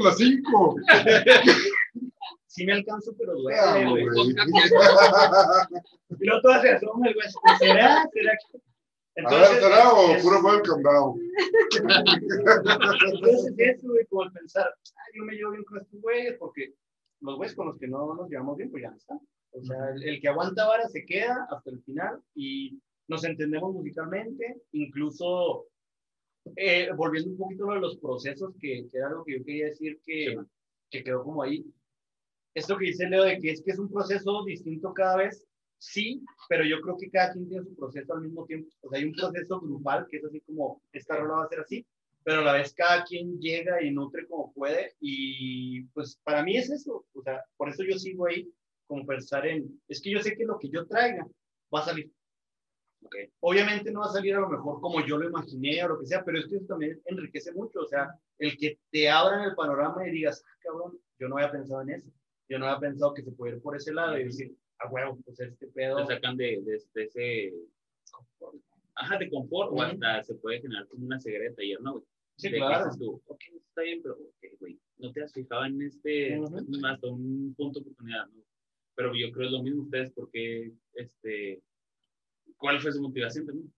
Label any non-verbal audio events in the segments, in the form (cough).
por las cinco. Sí me alcanzo, pero duele, Ah, güey. Y luego todas se asoman, güey. ¿Será? ¿Será que? A ver, ¿será o es- puro el candado? Entonces es eso, güey, como el pensar, yo me llevo bien con estos güeyes, porque los güeyes con los que no nos llevamos bien, pues ya no están. O sea, el, el que aguanta vara se queda hasta el final y nos entendemos musicalmente, incluso eh, volviendo un poquito a lo de los procesos, que, que era algo que yo quería decir que, que quedó como ahí. Esto que dice Leo de que es que es un proceso distinto cada vez, sí, pero yo creo que cada quien tiene su proceso al mismo tiempo. O sea, hay un proceso grupal que es así como, esta rola va a ser así, pero a la vez cada quien llega y nutre como puede y pues para mí es eso, o sea, por eso yo sigo ahí como pensar en, es que yo sé que lo que yo traiga va a salir. Okay. Obviamente no va a salir a lo mejor como yo lo imaginé o lo que sea, pero es que eso también enriquece mucho, o sea, el que te abran el panorama y digas, ah, cabrón, yo no había pensado en eso, yo no había pensado que se puede ir por ese lado y decir, ah, huevo, pues este pedo. Te sacan de, de, de ese. Ajá, de confort, o hasta se puede generar como una de taller, ¿no, güey? Sí, claro. tú, ok, está bien, pero, ok, güey, no te has fijado en este, Ujú. hasta un punto de oportunidad, ¿no? Pero yo creo es lo mismo ustedes, porque, este, ¿cuál fue su motivación también?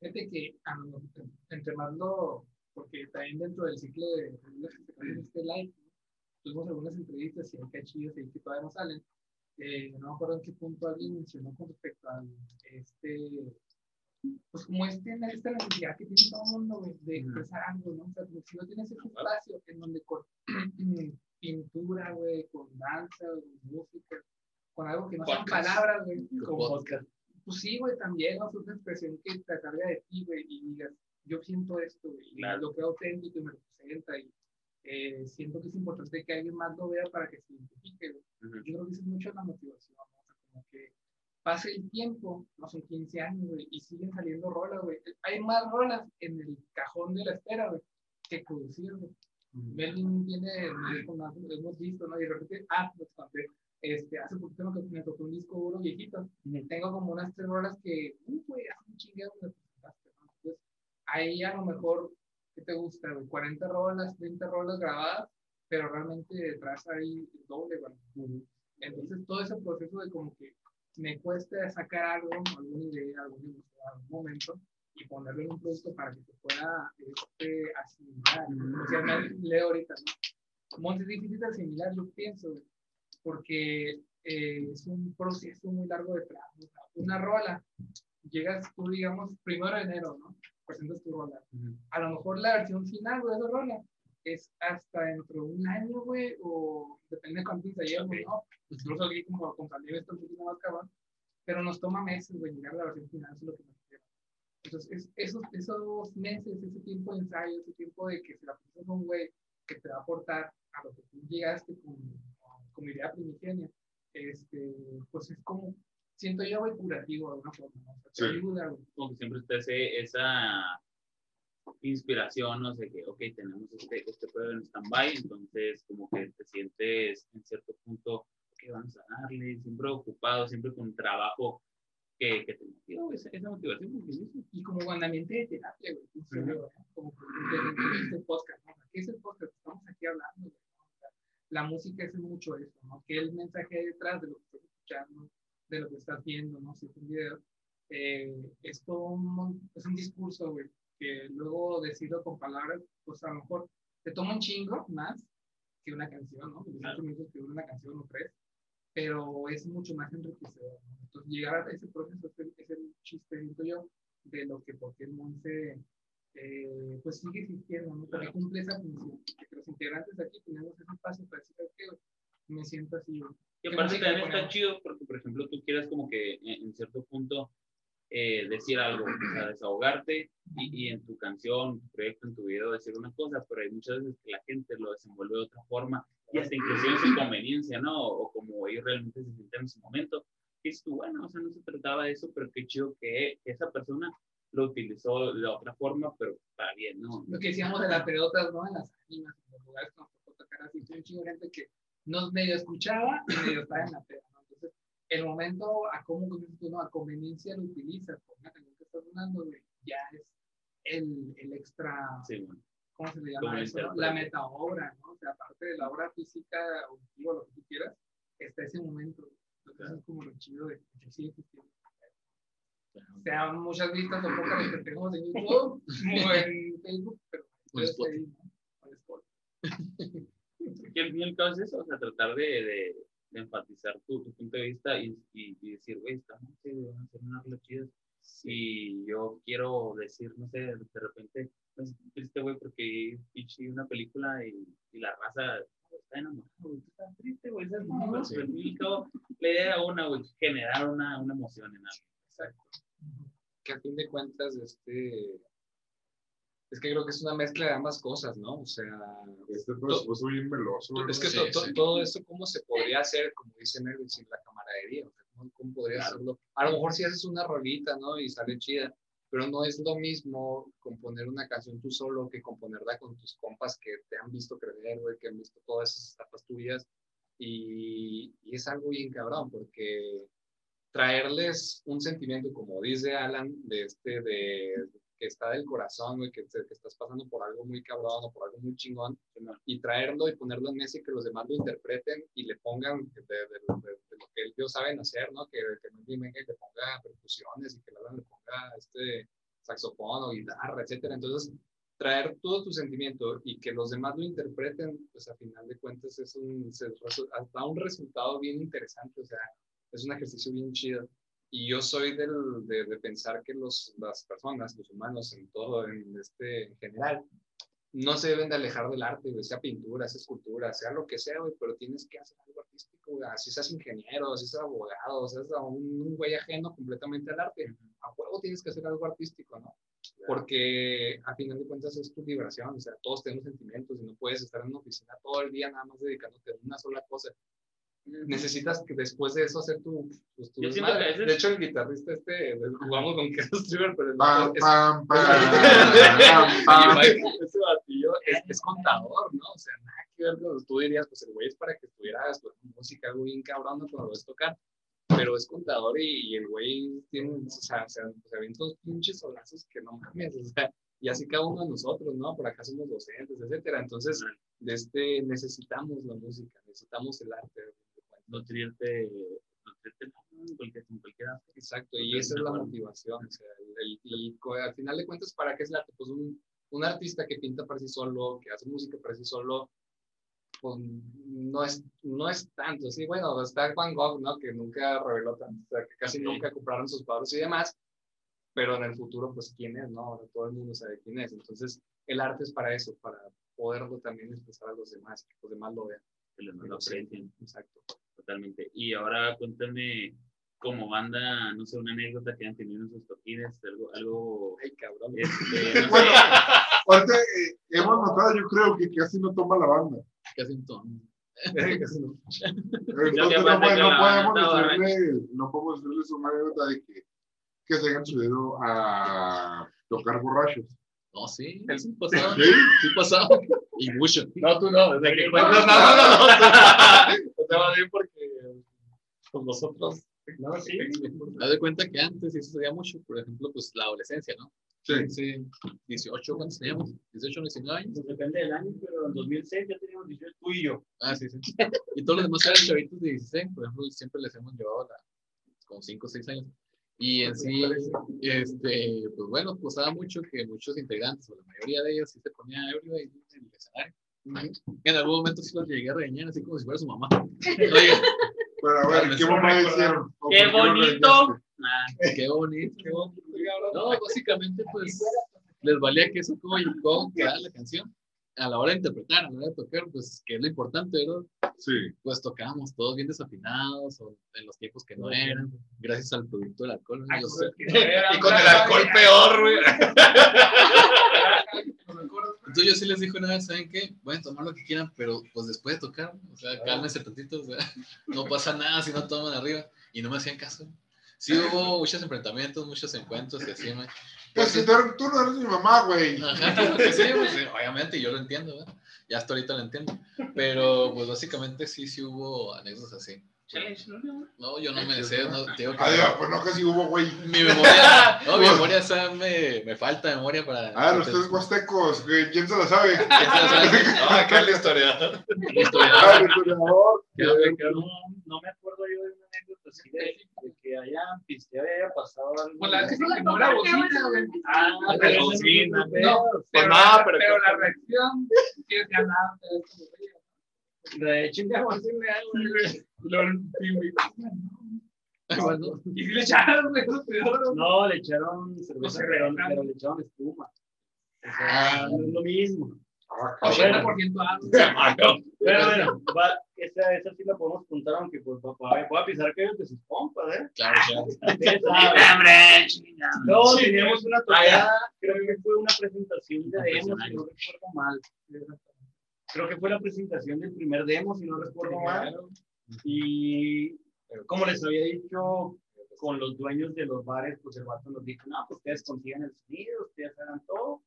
Fíjate que a lo- entre más lo, porque también dentro del ciclo de de que se cambian este live, ¿no? tuvimos algunas entrevistas y hay cachillos ahí que todavía no salen. Eh, no me acuerdo en qué punto alguien mencionó con respecto a este, pues como este, esta necesidad que tiene todo el mundo de expresar algo, ¿no? O sea, como si no tienes ese espacio en donde con (clears throat) pintura, güey, con danza, con música, con algo que no sean Podcast. palabras, güey, Con como podcast. Pues sí, güey, también, ¿no? Es una expresión que te salga de ti, güey, y digas, yo siento esto, güey, y Claro. lo creo auténtico y me representa, y eh, siento que es importante que alguien más lo vea para que se identifique, güey. Ujú. Yo creo que eso es mucho la motivación, ¿no? O sea, como que pase el tiempo, no son 15 años, güey, y siguen saliendo rolas, güey. Hay más rolas en el cajón de la espera, güey, que producir, güey. Melvin tiene, hemos visto, ¿no? Y de repente, ah, te conté, este, hace poquito me, me tocó un disco duro viejito. Tengo como unas tres horas que, uy, güey, hace un chingado me presentaste. Entonces, ahí a lo mejor, ¿qué te gusta, güey? 40 rolas, 30 rolas grabadas, pero realmente detrás hay doble, güey. Entonces, todo ese proceso de como que me cuesta sacar algo, alguna idea, emoción, algún momento, y ponerlo en un producto para que se pueda este, asimilar. O sea, leo ahorita, ¿no? Monte es difícil de asimilar, yo pienso, güey, porque eh, es un proceso muy largo detrás. ¿no? O sea, una rola, llegas tú, digamos, primero de enero, ¿no? Presentas tu rola. A lo mejor la versión final de esa rola es hasta dentro de un año, güey, o depende de cuánto ensayemos, ¿no? Pues incluso aquí como con pandemia está un poquito más cabrón, pero nos toma meses, güey, llegar a la versión final, eso es lo que me refiero. Entonces, es- esos, esos meses, ese tiempo de ensayo, ese tiempo de que se la a un güey que te va a aportar a lo que tú llegaste con, con idea primigenia, este, pues es como, siento yo, güey, curativo de alguna forma, ¿no? O sea, te Sí. ayuda, güey. Como que siempre está ese, esa inspiración, no sé, que, ok, tenemos este, este pedo en stand-by, entonces como que te sientes en cierto punto, ok, vamos a darle, siempre ocupado, siempre con trabajo que, que te motiva, güey, esa, esa motivación, como que dices. y como ambiente de terapia, güey. serio, ¿no? Como que de- de este podcast, ¿no? ¿Qué es el podcast? Estamos aquí hablando, güey, ¿no? O sea, la música es mucho eso, ¿no? Que el mensaje detrás de lo que estás escuchando, de lo que estás viendo, ¿no? Si es un video, eh, es todo un, es un discurso, güey, que luego decirlo con palabras, pues a lo mejor te toma un chingo más que una canción, ¿no? Los Claro. minutos que dura una canción o tres, pero es mucho más enriquecedor, ¿no? Entonces, llegar a ese proceso es el, es el chiste, siento yo, de lo que porque el Monse eh, pues sigue existiendo, ¿no? Porque cumple esa función, que los integrantes de aquí tenemos ese espacio para decir, ok, me siento así. Y ¿Qué aparte también está chido porque, por ejemplo, tú quieres como que en, en cierto punto eh, decir algo, o sea, desahogarte y, y en tu canción, tu proyecto, en tu video decir una cosa, pero hay muchas veces que la gente lo desenvuelve de otra forma y hasta inclusive en su conveniencia, ¿no? O, como ellos realmente se sienten en su momento. Y dices tú, bueno, o sea, no se trataba de eso, pero qué chido que, que esa persona lo utilizó de otra forma, pero para bien, ¿no? Lo que decíamos de las pelotas, ¿no? En las ánimas, en los lugares que nos tocó tocar así, un chingo de gente que nos medio escuchaba y medio estaba en la peda, ¿no? Entonces, el momento a cómo, tú, ¿no? A conveniencia lo utilizas, por una canción que estás sonando, ya es el, el extra Sí, bueno. ¿cómo se le llama eso? no? La metaobra, ¿no? O sea, aparte de la obra física, auditiva, lo que tú quieras, está ese momento. Entonces Claro. es como lo chido de que sí existiendo. Sean muchas vistas o pocas las que tenemos en YouTube (laughs) o en Facebook, pero puedes Spotify. seguir, ¿no? O en Spotify. Que al fin y al cabo es eso, o sea, tratar de, de, de enfatizar tu, tu punto de vista y, y, y decir, güey, estamos, chidos, van a hacer unas chidas. Y yo quiero decir, no sé, de repente, pues, triste, güey, porque hice una película y, y la raza está enamorada, güey, tú estás triste, güey, ¿sabes cómo? Pero, Sí. la idea era una, güey, generar una, una emoción en algo. Exacto. que a fin de cuentas, este, es que creo que es una mezcla de ambas cosas, ¿no? O sea, Este presupuesto bien veloso. es que Sí, to- sí. todo eso, ¿cómo se podría hacer, como dice Melvin, sin la camaradería? O sea, ¿cómo, cómo podría hacerlo? A lo mejor si haces una rolita, ¿no? Y sale chida, pero no es lo mismo componer una canción tú solo que componerla con tus compas que te han visto crecer, güey, que han visto todas esas etapas tuyas. Y, y es algo bien cabrón, porque traerles un sentimiento, como dice Alan, de este, de que está del corazón, güey, que, que estás pasando por algo muy cabrón o por algo muy chingón, y traerlo y ponerlo en y que los demás lo interpreten y le pongan de, de- de- de lo que ellos saben hacer, ¿no? Que, que Melvin venga y le ponga percusiones y que Alan le ponga este saxofón o guitarra, etcétera. Entonces, traer todo tu sentimiento y que los demás lo interpreten, pues a final de cuentas es un, da un resultado bien interesante, o sea, es un ejercicio bien chido. Y yo soy del, de, de pensar que los, las personas, los humanos en todo, en, este, en general, no se deben de alejar del arte, güey, sea pintura, sea escultura, sea lo que sea, güey, pero tienes que hacer algo artístico, güey, así seas ingeniero, así seas abogado, seas un, un güey ajeno completamente al arte, a juego tienes que hacer algo artístico, ¿no? Porque a final de cuentas es tu liberación, o sea, todos tenemos sentimientos y no puedes estar en una oficina todo el día nada más dedicándote a una sola cosa. Necesitas que después de eso hacer tu, pues, tu veces- De hecho, el guitarrista este, jugamos con (laughs) Carlos Strieber, pero el Pam, es- pam, pam, (laughs) ese batillo es, es contador, ¿no? O sea, nada que ver con tú dirías, pues el güey es para que estuviera estudiando música, algo bien cabrón. Cuando lo ves tocar. Pero es contador y, y el güey tiene, o sea, se, se avienta unos pinches solazos que no mames, o sea, y así cada uno de nosotros, ¿no? Por acá somos docentes, etcétera. Entonces, de este, necesitamos la música, necesitamos el arte. Nutrirte, nutrirte en cualquier, en cualquier arte. Exacto, y esa es la motivación. O sea, el- el- co- al final de cuentas, ¿para qué es el arte? Pues un, un artista que pinta para sí solo, que hace música para sí solo, pues no es, no es tanto. Sí, bueno, está Van Gogh, ¿no? Que nunca reveló tanto, o sea, que casi Ok. nunca compraron sus cuadros y demás, pero en el futuro, pues, ¿quién es? No, ahora todo el mundo sabe quién es. Entonces, el arte es para eso, para poderlo también expresar a los demás, que los demás lo vean. Que los lo aprecien. Exacto. Totalmente. Y ahora cuéntame, como banda, no sé, una anécdota que han tenido en sus toquines, algo, algo, Ay, cabrón. este, no (laughs) Bueno, eh, hemos notado, yo creo que casi no toma la banda. Casi no. (laughs) Entonces que no, puede- no podemos decirle, no podemos decirles una anécdota de que, que se hayan subido a tocar borrachos. No, sí, sí pasaba. (laughs) ¿Sí? Sí pasaba. Y mucho. No, tú no, desde que No, cuentas, no, no, no, no, no. (laughs) O sea, más bien porque pues nosotros. No, sí. Haz de cuenta que antes sí sucedía mucho, por ejemplo, pues la adolescencia, ¿no? Sí. Sí, 18, ¿cuántos teníamos? 18, 19 años. Pues depende del año, pero en 2006 ya teníamos 18, tú y yo. Ah, sí, sí. Y todos los demás eran chavitos de 16, por ejemplo, siempre les hemos llevado la, como 5 o 6 años. Y en sí, este, pues bueno, pasaba mucho que muchos integrantes, o la mayoría de ellos, sí se ponía ebrio en el escenario. En algún momento sí los llegué a regañar, así como si fuera su mamá. (laughs) Pero a ver, ¿qué mamá hicieron? ¿O ¡Qué por qué lo bonito! regañaste? Ah, qué bonito, qué bonito. No, básicamente, pues, les valía que eso cómo, cómo quedaba la canción. A la hora de interpretar, a la hora de tocar, pues, que es lo importante, ¿verdad? Sí. Pues tocábamos todos bien desafinados, o en los tiempos que no eran, gracias al producto del alcohol. ¿no? Los- (laughs) Y con el alcohol peor, güey. (laughs) Entonces yo sí les dije una vez, ¿saben qué? Pueden tomar lo que quieran, pero pues después de tocar, o sea, cálmense tantito, o sea, no pasa nada si no toman arriba. Y no me hacían caso. Sí hubo muchos enfrentamientos, muchos encuentros y así, güey. Pues que tú, tú no eres mi mamá, güey. Ajá, claro que sí, pues, sí, obviamente yo lo entiendo, ¿verdad? Ya hasta ahorita lo entiendo. Pero pues básicamente sí, sí hubo anécdotas así. ¿no? No, yo no me sé, no, digo que Adiós, pues no, casi hubo, güey. mi memoria, no, mi (laughs) memoria esa me, me falta memoria para. Ah, los tres huastecos, güey, ¿quién se la sabe? ¿Quién se la sabe? (laughs) Ah, acá (laughs) el historiador. El historiador. Ah, el historiador. No, no me acuerdo yo de una anécdota así de que haya pisteado y haya pasado algo. Pues la vez que se quemó la bocina, güey. Ah, La pero bocina, pero- No, Pues pero, nada, la, pero- pero la reacción es. De güey. Güey. Bueno, Y si le echaron, güey, lo peor. No, le echaron cerveza, No, pero, cerveza. pero le echaron espuma. O sea, no es lo mismo. Ah, O cabrón. 80% agua. Pero bueno, va, esa, esa sí la podemos juntar, aunque pues papá, voy a pisar que de sus pompas, ¿eh? claro. (laughs) ¡Hombre! No, teníamos una Ah, tocada, creo que fue una presentación de demos, si no recuerdo mal. Creo que fue la presentación del primer demo, si no recuerdo mal. Y como les había dicho, con los dueños de los bares, pues el vato nos dijo, no, pues ustedes consigan el sonido, ustedes hagan todo.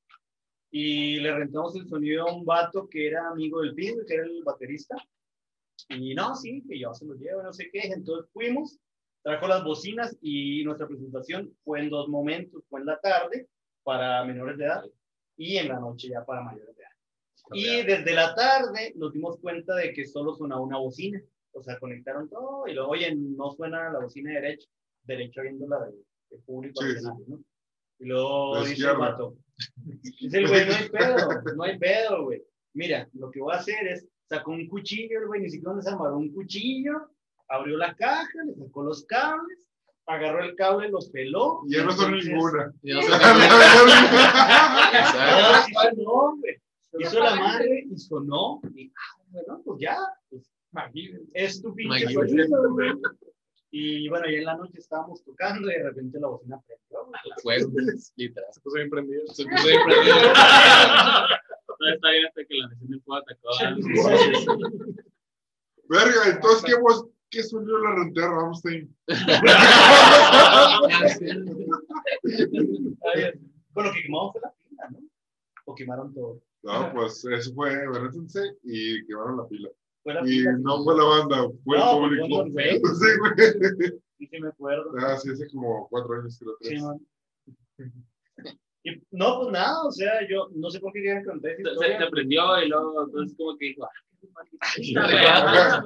Y le rentamos el sonido a un vato que era amigo del Ping, que era el baterista. Y no, sí, que yo se lo llevo, no sé qué. Entonces fuimos, trajo las bocinas y nuestra presentación fue en dos momentos. Fue en la tarde para menores de edad y en la noche ya para mayores de edad. Y desde la tarde nos dimos cuenta de que solo sonaba una bocina. O sea, conectaron todo y luego, oye, no suena la bocina derecha, derecha viendo la del, del público. Sí, escenario, ¿no? Y luego La dice el vato, dice el güey, no hay pedo, no hay pedo, güey. Mira, lo que voy a hacer es, sacó un cuchillo, el güey, ni siquiera se amarró un cuchillo, abrió la caja, le sacó los cables, agarró el cable, lo peló. (laughs) Ya no son ninguna. Y no. Hizo la madre y sonó. Y, ah, bueno, pues ya, pues, es tu pinche Imagínate. sonido, güey. Y bueno, ya en la noche estábamos tocando y de repente la bocina prendió. (laughs) literal. Se puso bien prendido. Se puso bien prendido. (laughs) No, está bien hasta que la misión del fuego atacó a Verga, entonces, ¿qué, voz, qué sonido la renté a Ramstein? Bueno, que quemamos fue la pila, ¿no? O quemaron todo. No, pues eso fue Evanescence y quemaron la pila. Fue la Y no fue la banda, fue No, el público. no, güey. (laughs) Sí, güey. Sí, sí me acuerdo. Ah, sí, hace como cuatro años, creo. Sí, tres. man. Y no, pues nada, o sea, yo no sé por qué querían contar Se, se prendió y luego entonces como que dijo, ah, (laughs)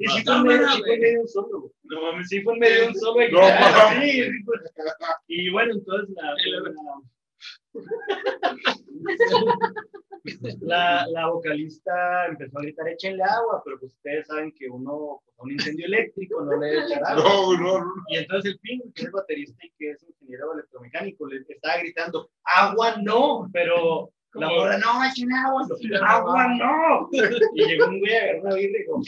Y sí fue en medio, sí fue de un solo, güey. No mames, sí fue en medio de un solo. sí, sí fue. Y bueno, entonces la, la, la vocalista empezó a gritar, échenle agua, pero pues ustedes saben que uno, pues, a un incendio eléctrico no le echan agua. No, no, no. Y entonces el Ping, que es baterista y que es ingeniero electromecánico, le estaba gritando, agua no, pero la morra, no, echen agua, agua no. Y llegó un güey, agarró una birra y dijo,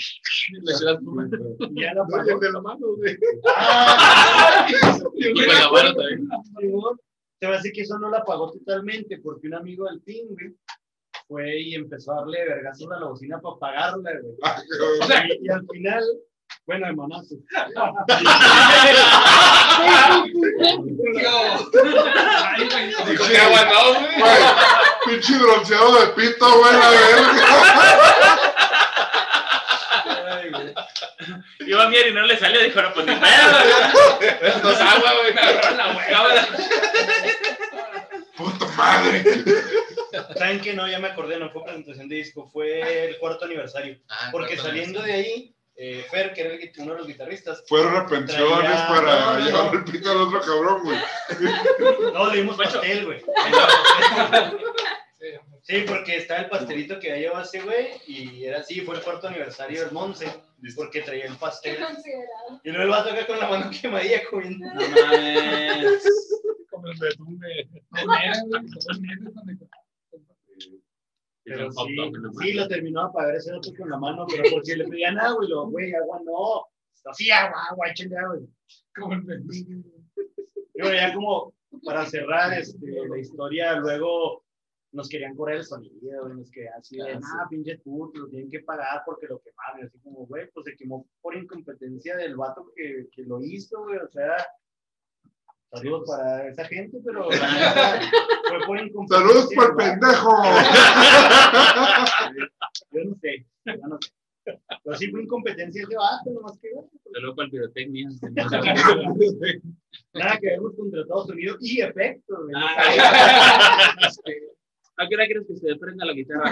Le echó la espuma. y ya la No, apagó. de la mano, güey. Ah, (laughs) Y con la mano también. Se me hace que eso no la pagó totalmente porque un amigo del güey, fue y empezó a darle vergazos a la bocina para pagarla, güey. Y, y al final, bueno, hermanazo. (laughs) Ay, güey, pinche bronceado de pito, güey, la verga. Ay, güey. Iba a mirar y no le salió, dijo, no, pues ni pedo. Esto es agua, güey. Me agarraron la. Madre. ¿Saben qué? No, ya me acordé, no fue presentación de disco, fue el cuarto aniversario. Ah, Porque cuarto saliendo de ahí, eh, Fer, que era el uno de los guitarristas, Fueron a pensiones Traía- para no, no, llevar el pito al otro cabrón, güey. no, le dimos pastel, güey. Sí, porque estaba el pastelito que ya llevó ese güey y era así, fue el cuarto aniversario del Monse, porque traía el pastel. considerado. Y luego el vato acá con la mano quemadilla comiendo. No mames. Como el betún de (laughs) Pero sí, sí, lo terminó de pagar ese otro con la mano, pero porque le pedían agua y lo, güey, agua no. Así, agua, agua, échenle agua. como el betún. Y bueno, ya como para cerrar este, la historia, luego nos querían cobrar el sonido, güey, nos querían así de, Ah, ah, pinche puto, lo tienen que pagar porque lo quemaron, así como, güey, pues se quemó por incompetencia del vato que, que lo hizo, güey, o sea, saludos para esa gente, pero fue por incompetencia. Saludos por pendejo. (laughs) Yo no sé, yo no sé. Pero sí fue incompetencia ese vato, nomás que ver. Solo para el pirotecnia. (laughs) Nada que ver con Estados Unidos y efectos. Ah. (laughs) ¿A qué hora quieres que se prenda la guitarra?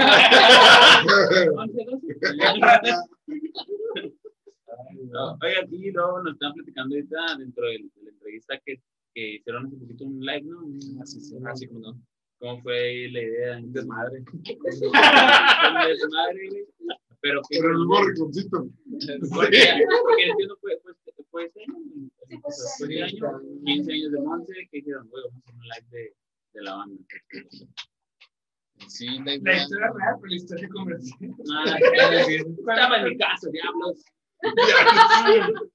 Oigan, y luego nos están platicando ahorita dentro del- de la entrevista que, que hicieron hace poquito un live, ¿no? Un- Así, sí, así como no. ¿Cómo fue la idea? Desmadre. Un desmadre. (laughs) Pero que. Pero el mismo rinconcito. Porque, porque entiendo, fue, fue, fue este año. Sí, este Fue este año, 15 años de Monse, que dijeron, güey, vamos a hacer un live de, de la banda. Sí, la La historia real, pero la historia comercial. Nada, que decir. Estaba en mi casa, diablos. (laughs)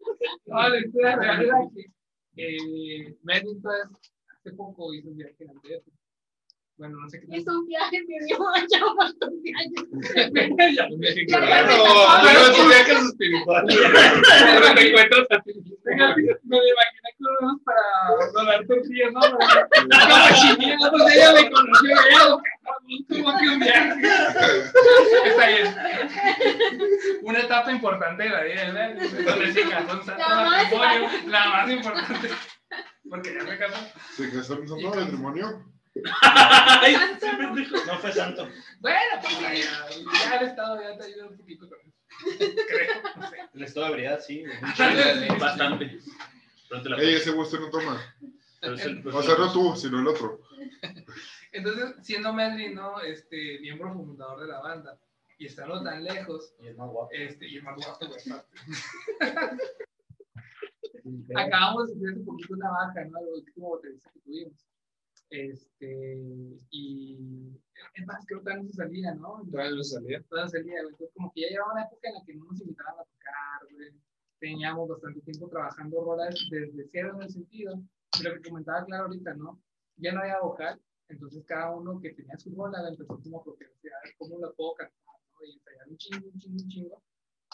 No, la historia real era que eh, pues, hace poco hizo un viaje Andrés. Bueno, no sé qué Es un viaje, mi viejo, (laughs) ya cuántos años. Un Ya, no, es un viaje (laughs) espiritual. (laughs) Pero te encuentras a ti. Me imaginé que lo vemos para donar tortillas, ¿no? Como pues ella me conoció ella, como que un viaje. Está bien. Una etapa importante de la vida, ¿verdad? Donde se casó un santo La más matrimonio, la más importante. Porque ya se casó. Se casaron en santo matrimonio. Ay, No fue santo. Bueno, pues ya, ya, ya el Estado ya te ayuda un poquito con eso. Creo, no sé. El estado de ebriedad, sí. Bastante. Pronto la Ey, ese usted no toma. Pero es el- O sea, no tú, sino el otro. Entonces, siendo Melvin, ¿no? Este, miembro fundador de la banda, y estando tan lejos, Y es más guapo. este, y el más guapo. (laughs) Acabamos de hacer hace poquito una baja, ¿no? El último baterista que tuvimos. Este, y es más, creo que todavía no se salía, ¿no? Todavía no salía. Todavía salía. Entonces, como que ya llevaba una época en la que no nos invitaban a tocar, güey. Teníamos bastante tiempo trabajando rolas desde cero en el sentido. Y lo que comentaba claro ahorita, ¿no? Ya no había vocal, entonces cada uno que tenía su rola la empezó como a proponer, a ver cómo la puedo cantar, ¿no? Y ensayar un chingo, un chingo, un chingo,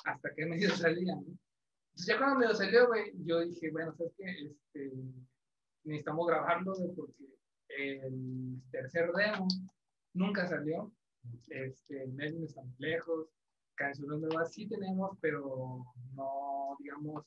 hasta que (laughs) medio salía, ¿no? Entonces ya cuando medio salió, güey, yo dije, bueno, ¿sabes qué? Este, necesitamos grabarlo, güey, porque el tercer demo nunca salió. Este, el Melvin está muy lejos, canciones nuevas sí tenemos, pero no, digamos,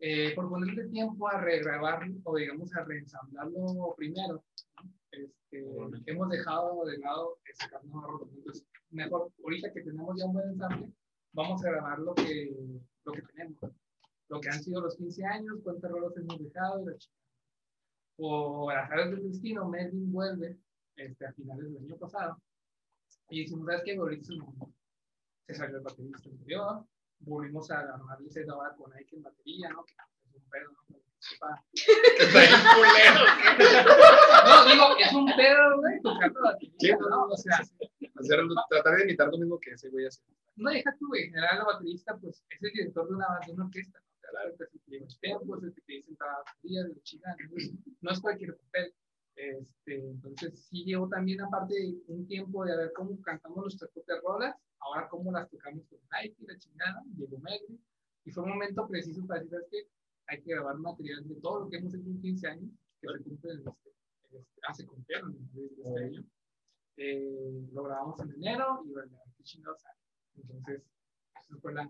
eh, por ponerle tiempo a regrabar o digamos a reensamblarlo primero, ¿no? este, hemos dejado de lado nuevas rolas. Entonces, mejor, ahorita que tenemos ya un buen ensamble, vamos a grabar lo que, lo que tenemos. Lo que han sido los 15 años, cuántas rolas hemos dejado, y la chingada. Por azares del destino, Melvin vuelve este, a finales del año pasado. Y dijimos, ¿sabes qué? Ahorita. Se salió el baterista anterior, volvimos a armarle ese ahora con Ike en batería, ¿no? Que es un pedo, ¿no? (laughs) No, digo, es un pedo, güey, tocando batería, ¿no? O sea, Hacerlo, tratar de imitar lo mismo que ese güey hace. no deja tú, güey, en general la baterista, pues, es el director de una, de una orquesta, ¿no? Claro, pues, que lleva el tiempo, es el que te dice cada día, de entonces, no es cualquier papel. Este, entonces, sí llevo también, aparte, un tiempo de ver cómo cantamos nuestras propias rolas, ahora cómo las tocamos con Nike, la chingada, llegó Megri, y fue un momento preciso para decir, ¿sabes qué? Hay que grabar material de todo lo que hemos hecho en 15 años, que se cumple en este, en este, hace cumplieron en este año. Eh, lo grabamos en enero y bueno, qué chingados. Entonces, esa fue la,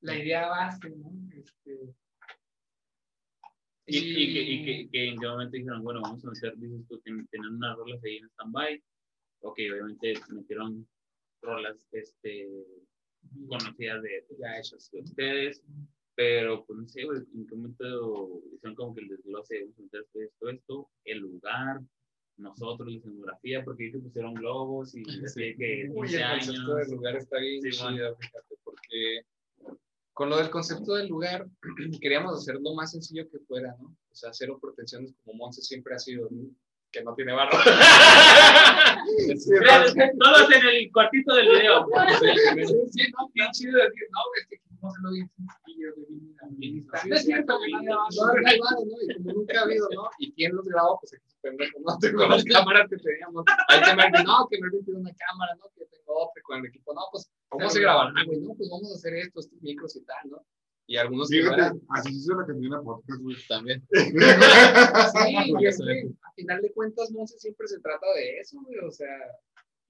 la idea base, ¿no? Este, Y, y, que, y que, que en qué momento dijeron, bueno, vamos a meter, dices tú, ten- tenían unas rolas ahí en stand-by. Ok, obviamente metieron rolas este, conocidas de, Ya hechas. de ustedes, pero pues no sé, en qué momento hicieron como que el desglose, vamos a meter esto, esto, esto, el lugar, nosotros, la escenografía, porque te pusieron globos y (laughs) así que Uy, 15 el años. concepto del lugar está bien Sí, chido, fíjate, porque con lo del concepto del lugar (clears throat) queríamos hacer lo más sencillo que fuera, ¿no? O sea, cero pretensiones como Monse siempre ha sido, ¿no? que no tiene barro. (laughs) Sí, Todos en el cuartito del video. Sí, no, bien chido decir, no, es que quisimos hacerlo bien sencillo, güey, bien minimalista. Sí, No es cierto, no, no, no, no hay varo, ¿no? Y como nunca ha habido, ¿no? ¿Y quién los grabó? Pues aquí se pendejo, ¿no? Con (laughs) las cámaras que teníamos. Hay que ver, no, que no tiene una cámara, ¿no? Que tengo otra con el equipo. No, pues, ¿cómo se graban? Ah, güey, no, pues vamos a hacer esto, estos micros y tal, ¿no? Y algunos que no Fíjate, eran- así se hizo la cantina podcast, güey. También. (laughs) Sí, (laughs) y es se que a final de cuentas, Monse siempre se trata de eso, güey. O sea,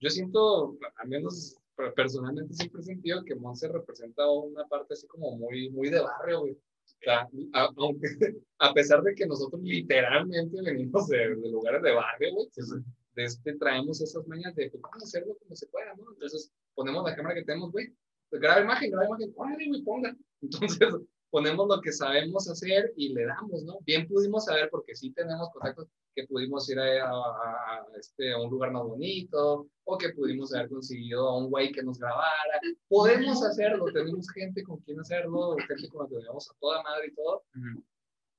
yo siento, al menos pero personalmente siempre he sentido que Monse representa una parte así como muy, muy de barrio, güey. O sea, a, aunque, (laughs) a pesar de que nosotros literalmente venimos de, de lugares de barrio, güey, pues, de este, traemos esas mañas de, pues, vamos a hacerlo como se pueda, ¿no? Entonces, ponemos la cámara que tenemos, güey, pues, graba imagen, graba imagen, órale, güey, ponga. (laughs) Entonces, ponemos lo que sabemos hacer y le damos, ¿no? Bien pudimos saber, porque sí tenemos contactos, que pudimos ir a, a- a- este, a un lugar más bonito, o que pudimos haber conseguido a un güey que nos grabara. Podemos hacerlo, tenemos gente con quien hacerlo, gente con la que llevamos a toda madre y todo, Ujú.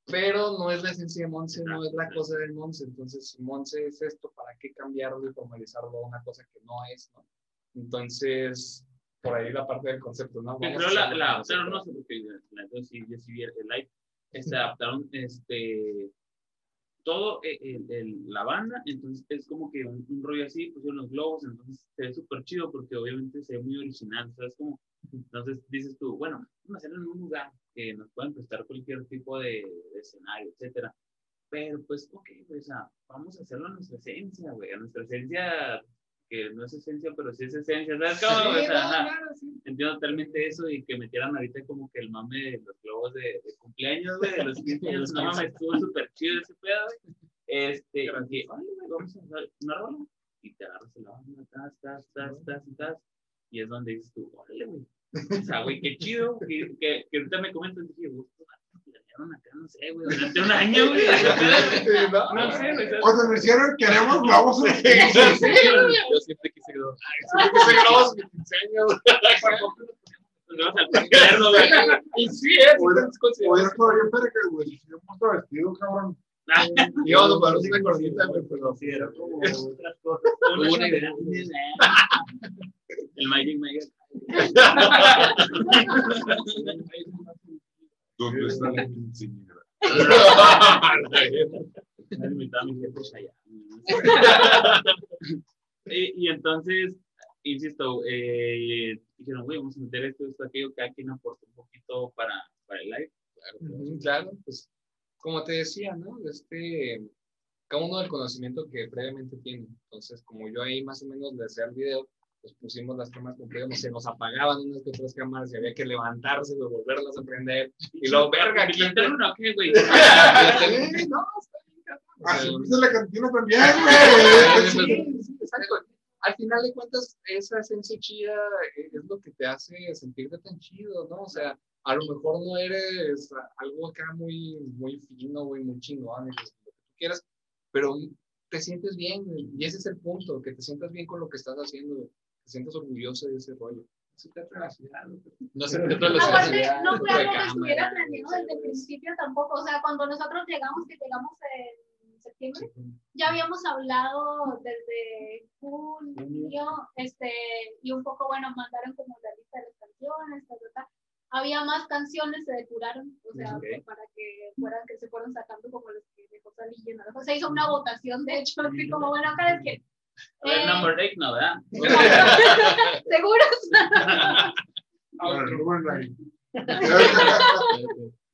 pero no es la esencia de Monse, no es la cosa del Monse. Entonces, si Monse es esto, ¿para qué cambiarlo y formalizarlo a una cosa que no es, no? Entonces, por ahí la parte del concepto, ¿no? Vamos a la, la se pueda. no sé, porque la, yo sí, yo sí vi el live, este, adaptaron este, todo eh, el, el- la banda, entonces es como que un, un rollo así, pusieron los globos, entonces se ve súper chido porque obviamente se ve muy original, ¿sabes? Como, entonces dices tú, bueno, vamos a hacerlo en un lugar que nos puedan prestar cualquier tipo de, de escenario, etcétera. Pero pues, ok, pues, o sea, vamos a hacerlo a nuestra esencia, güey, a nuestra esencia, que no es esencia, pero sí es esencia, ¿sabes? cómo? Sí, O sea, no, claro, sí. entiendo totalmente eso y que metieran ahorita como que el mame de los globos de, de cumpleaños, güey, de los (laughs) 15 años, no mames, estuvo súper chido ese pedo, güey. Este, y que, oye, güey, vamos a hacer una rola. Y te agarras la banda, tas, tas, tas, tas, tas, y es donde dices tú, órale, güey. O sea, güey, qué chido, que, que, que ahorita me comentan, dije, güey, acá, no sé, güey, durante un año, güey. (laughs) No, No sé. Cuando me hicieron, queremos globos. (laughs) Yo siempre quise dos. Siempre que se grabó mis diseños. Nos vamos al parque Lerdo, güey. Y sí, es. Todavía perca, güey. Si yo puesto vestido, cabrón. Y vamos a poner una gordita, güey, pero Sí, era como otras cosas. Una idea. El Magic Mike. (laughs) ¿Dónde está la quinceañera? Y, (laughs) y entonces, insisto, eh, dijeron, güey, vamos a meter esto, esto, aquello, cada quien aportó un poquito para, para el live. Ujú, Claro, pues como te decía, ¿no? Este, cada uno del conocimiento que previamente tiene. Entonces, como yo ahí más o menos le hacía el video, pues pusimos las cámaras como podíamos, se nos apagaban unas que otras cámaras y había que levantarse y volverlas a prender. Y luego, verga, aquí ¿Quién te uno? ¿Qué, güey? (laughs) No, está bien. O Así dice la cantina también, güey. sí, exacto. Al final de cuentas, esa esencia chida eh, es lo que te hace sentirte tan chido, ¿no? O sea, a lo mejor no eres algo acá muy, muy fino, güey, muy chingón, lo que tú quieras, pero te sientes bien, y ese es el punto, que te sientas bien con lo que estás haciendo, güey, te sientas orgulloso de ese rollo. Sí, te ¿no? Tal Aparte, no fue algo que estuviera planeado desde el principio tampoco. O sea, cuando nosotros llegamos, que llegamos en septiembre, ya habíamos hablado desde junio, este, y un poco, bueno, mandaron como la lista de las canciones, ta, ta, ta. Había más canciones, se depuraron, o sea, Ok. para que fueran, que se fueron sacando como los que salir llenar. O sea, se hizo una votación, de hecho, así como, bueno, acá es que, Ver, Eh. number eight, no, ¿verdad? (laughs) ¿seguros? (laughs)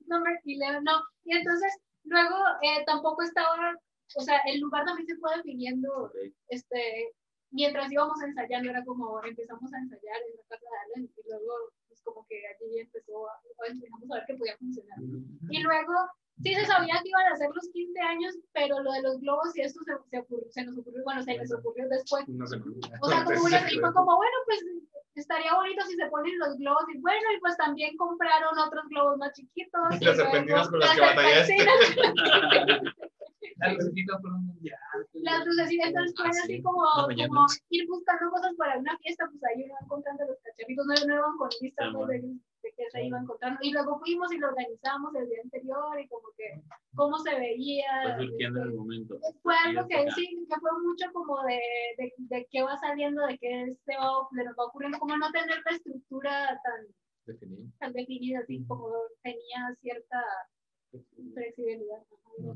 Number 11, (laughs) no. Y entonces, luego eh, tampoco estaba, o sea, el lugar también se fue definiendo, este, mientras íbamos ensayando, era como empezamos a ensayar en la casa de Alan y luego, pues como que allí empezó, a, empezamos a ver que podía funcionar. Y luego, sí se sabía que iban a ser los 15 años, pero lo de los globos y esto se, se, ocurrió- se nos ocurrió, bueno, se les ocurrió después. No sé. O sea, como una, (laughs) y fue como, bueno, pues estaría bonito si se ponen los globos. Y bueno, y pues también compraron otros globos más chiquitos. Las y serpentinas con las que (laughs) las batallaste. Las lucecitas fueron mundial. Las lucecitas, entonces fue Ah, así sí, como, como ir buscando cosas para una fiesta, pues ahí iban encontrando los cacharritos, no, no iban con lista Pues, que se iban encontrando. Y luego fuimos y lo organizamos el día anterior y como que cómo se veía. Fue surgiendo en el este, momento. fue algo que acá. sí, que fue mucho como de, de, de qué va saliendo, de qué se va, de nos va ocurriendo, como no tener la estructura tan, Definido. tan definida, así como tenía cierta flexibilidad. Ajá.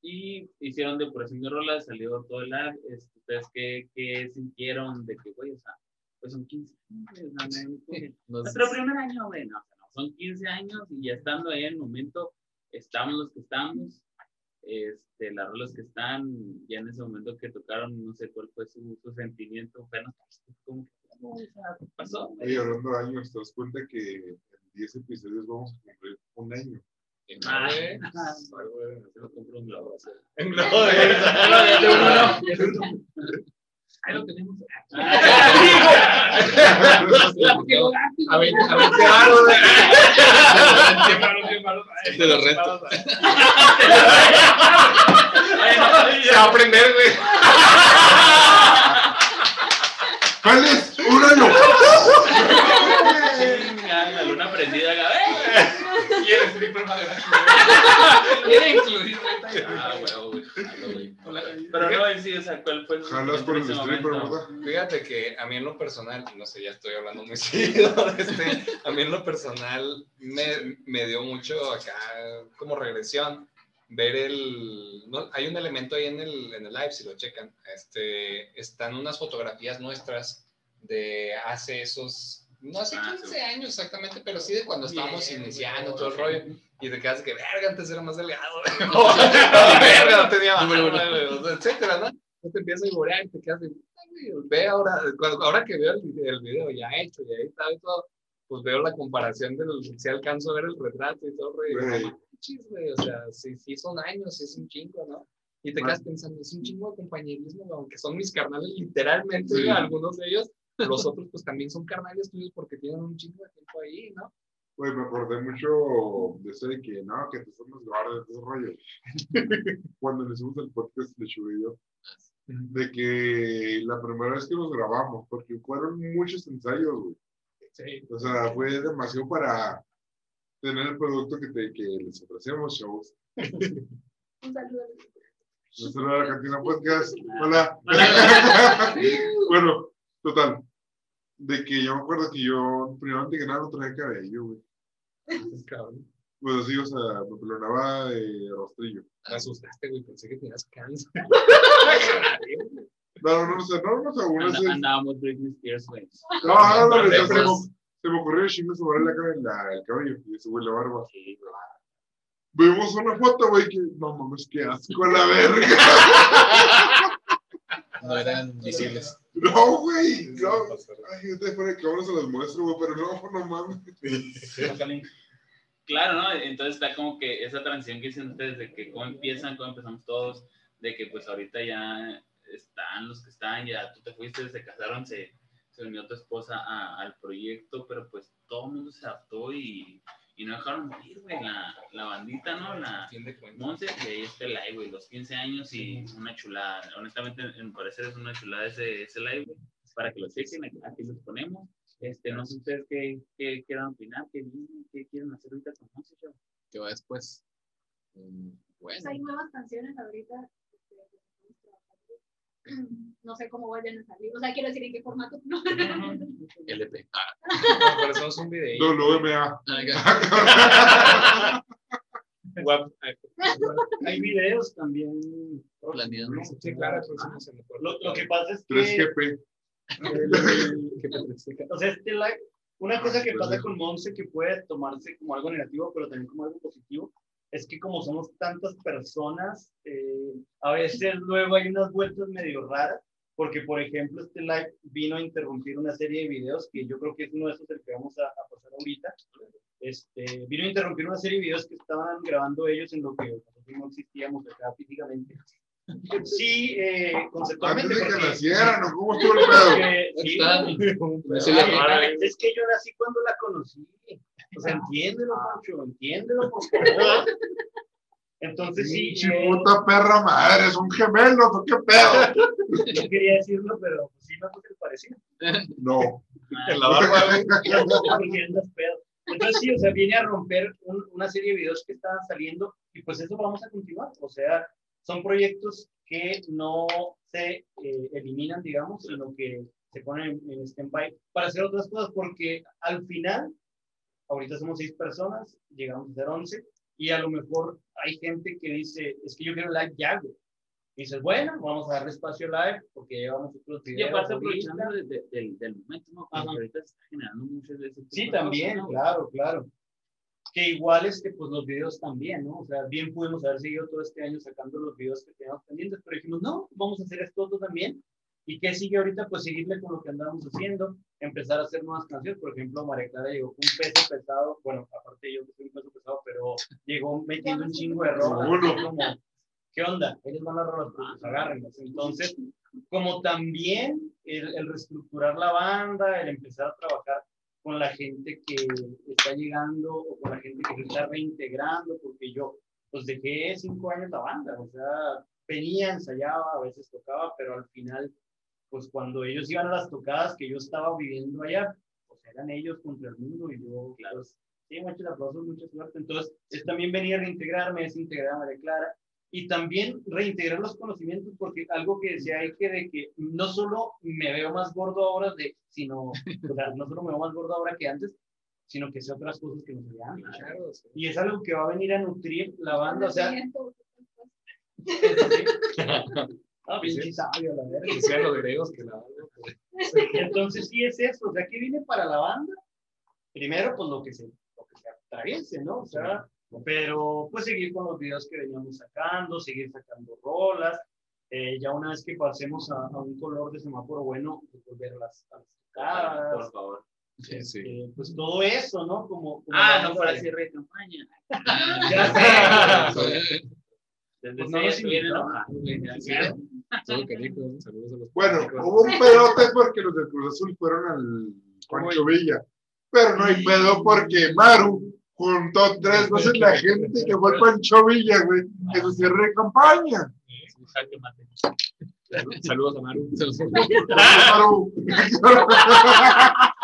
Y hicieron depuración de rolas, salió todo el live. Este, ¿Ustedes qué, qué sintieron de que, güey, o sea, pues son 15 años, Nuestro primer año, güey, no, o sea, no, son 15 años y ya estando ahí en el momento, estamos los que estamos. este, las rolas que están, ya en ese momento que tocaron, no sé cuál fue su, su sentimiento, fue nostálgico, como que, ¿cómo? O sea, ¿qué pasó? Oye, hablando de años, te das cuenta que en 10 episodios vamos a cumplir un año. Ah, se lo un globo. globo de (laughs) Ahí lo tenemos. (laughs) A 20 a 20 varos. Te lo rento. Se va a aprender, güey. ¡Feliz! ¡Un año! Chinga, la luna prendida, acá, ¡eh! ¿Quieres stripper más grande? Quiere incluir Ah, huevo, güey. jalo, güey. Pero no, en sí, o sea, ¿cuál fue su Jalas por el stripper? ¿verdad? Fíjate que a mí en lo personal, no sé, ya estoy hablando muy (laughs) seguido de este, a mí en lo personal me, me dio mucho acá como regresión ver el, no, hay un elemento ahí en el, en el live, si lo checan, este, están unas fotografías nuestras de hace esos, no hace Ah, 15 sí. años exactamente, pero sí de cuando estábamos Bien, iniciando todo el rollo. Y te quedas que, verga, antes era más delgado. O, (laughs) (laughs) verga, no tenía sea, etcétera, ¿no? Entonces te empiezas a vivorear y te quedas de, "Ay, güey, ve ahora, cuando- ahora que veo el video, el video ya hecho, ya editado y todo, pues veo la comparación del, si alcanzo a ver el retrato y todo, güey, y digo, Güey. "No manches, güey, o sea, sí, sí son años, sí es un chingo, ¿no? Y te Man. quedas pensando, es un chingo de compañerismo, aunque son mis carnales literalmente, Sí. algunos de ellos, los otros pues también son carnales tuyos porque tienen un chingo de tiempo ahí, ¿no? Güey, me acordé mucho de eso de que, no, que te son los guardas, ese rollo. (laughs) Cuando le hicimos el podcast de yo, de que la primera vez que nos grabamos, porque fueron muchos ensayos, güey. Sí. O sea, fue demasiado para tener el producto que, te, que les ofrecemos, chavos. (laughs) Un saludo. Nuestra nueva cantina podcast. (laughs) Hola. bueno, total. De que yo me acuerdo que yo, primero antes que nada, no traía cabello, güey. Cabrón. Pues así, o sea, me pelonaba de rostrillo. Me asustaste, güey, pensé que tenías cáncer. No, no, no sé, no, no sé, uno Anda- es. Andábamos Britney Spears, güey. No, no, no, Pero se, me, pues- se me ocurrió chingo sobre la, cara- la, el cabello y ese güey la barba. Sí, güey. Vimos una foto, güey, que no mames, qué asco a la verga. No eran visibles. No, güey, no. Ay, yo te fuera que ahora se los muestro, güey, pero no, no mames. Claro, ¿no? Entonces está como que esa transición que dicen ustedes de que cómo empiezan, cómo empezamos todos, de que pues ahorita ya están los que están, ya tú te fuiste, se casaron, se, se unió tu esposa a- al proyecto, pero pues todo el mundo se adaptó y, y no dejaron morir, güey, la, la bandita, ¿no? La. Monse, y ahí está el live, güey, los 15 años y una chulada. Honestamente, en mi parecer es una chulada ese, ese live, güey, para que lo chequen, aquí, los ponemos. Este, no sé ustedes qué, qué quieran opinar, qué, vienen, qué quieren hacer ahorita con Monse, yo. Que va después. Mm, Pues Bueno, hay nuevas canciones ahorita. este, que estamos trabajando. (clears throat) No sé cómo vayan a salir. O sea, quiero decir en qué formato. (laughs) No. LP. Ah, (laughs) Por eso es un video. WMA. ah, Hay videos también. planeando. Sí, claro, eso sí no se me acuerda. Lo, lo que pasa es que 3GP. el- Qué patricia. o sea, este live, una cosa que pasa con Monse que puede tomarse como algo negativo, pero también como algo positivo, es que como somos tantas personas, eh, a veces luego hay unas vueltas medio raras, porque por ejemplo este live vino a interrumpir una serie de videos que yo creo que es uno de esos del que vamos a, a pasar ahorita. Este, vino a interrumpir una serie de videos que estaban grabando ellos en lo que nosotros no existíamos acá físicamente. Sí, eh, Antes conceptualmente. de que nacieran, ¿o cómo estuvo el pedo? porque- sí, Ay, es que yo nací cuando la conocí. O sea, entiéndelo, Pancho, entiéndelo, por favor. Entonces sí, Pinche eh, puta perra madre, es un gemelo, ¿tú qué pedo? (laughs) no quería decirlo, pero sí me puse el parecido. No. En la barba. (laughs) Entonces sí, o sea, viene a romper un- una serie de videos que estaban saliendo y pues eso vamos a continuar. O sea, son proyectos que no se eh, eliminan, digamos, sino que se ponen en, en stand-by para hacer otras cosas porque al final, ahorita somos seis personas, llegamos a ser once y a lo mejor hay gente que dice, es que yo quiero live ya, güey. Y dices, bueno, vamos a darle espacio live porque llevamos otros Y videos. aparte ahorita. aprovechando de- de- del, del momento, ¿no? Porque ahorita se está generando de ese tipo Sí, de también, cosas, ¿no? claro, claro. que igual este, pues los videos también, ¿no? O sea, bien pudimos haber seguido todo este año sacando los videos que teníamos pendientes, pero dijimos, no, vamos a hacer esto otro también. ¿Y qué sigue ahorita? Pues seguirle con lo que andamos haciendo, empezar a hacer nuevas canciones. Por ejemplo, María Clara llegó con un peso pesado, bueno, aparte yo que soy un peso pesado, pero llegó metiendo un chingo de rolas. Uno. como, ¿qué onda? Ellos van a rolas, pues agárrenlas. Entonces, como también el, el reestructurar la banda, el empezar a trabajar con la gente que está llegando o con la gente que se está reintegrando, porque yo pues dejé cinco años la banda, o sea, venía, ensayaba, a veces tocaba, pero al final, pues cuando ellos iban a las tocadas que yo estaba viviendo allá, pues eran ellos contra el mundo y yo, claro, sí, muchos aplausos, mucha suerte. Entonces, es también venir a reintegrarme, es integrarme de Clara y también reintegrar los conocimientos, porque algo que decía hay que de que no solo me veo más gordo ahora, de, sino, o sea, no solo me veo más gordo ahora que antes, sino que sé otras cosas que no sabía antes. Claro, sí. Y es algo que va a venir a nutrir la banda, o sea, (laughs) ah, pinche sabio, la verga. Decían los griegos que la verdad, pues, Entonces sí es eso, o sea, ¿qué viene para la banda? Primero, pues lo que se, lo que se atraviese, ¿no? O sea, pero pues seguir con los videos que veníamos sacando, seguir sacando rolas, eh, ya una vez que pasemos a, a un color de semáforo bueno, pues volver a las, a las tocadas, Por favor. sí, sí. eh, pues todo eso, ¿no? Como, como Ah, no para de- cierre de campaña. (laughs) Ya sé. (laughs) Desde Pues no saludos Bueno, hubo un pedote porque los del Cruz Azul fueron al Pancho Villa. Pero no hay pedo porque Maru juntó tres veces la gente que fue al Pancho Villa, güey, que su cierre de campaña. Saludos a Maru. Se Maru. a (laughs) Maru.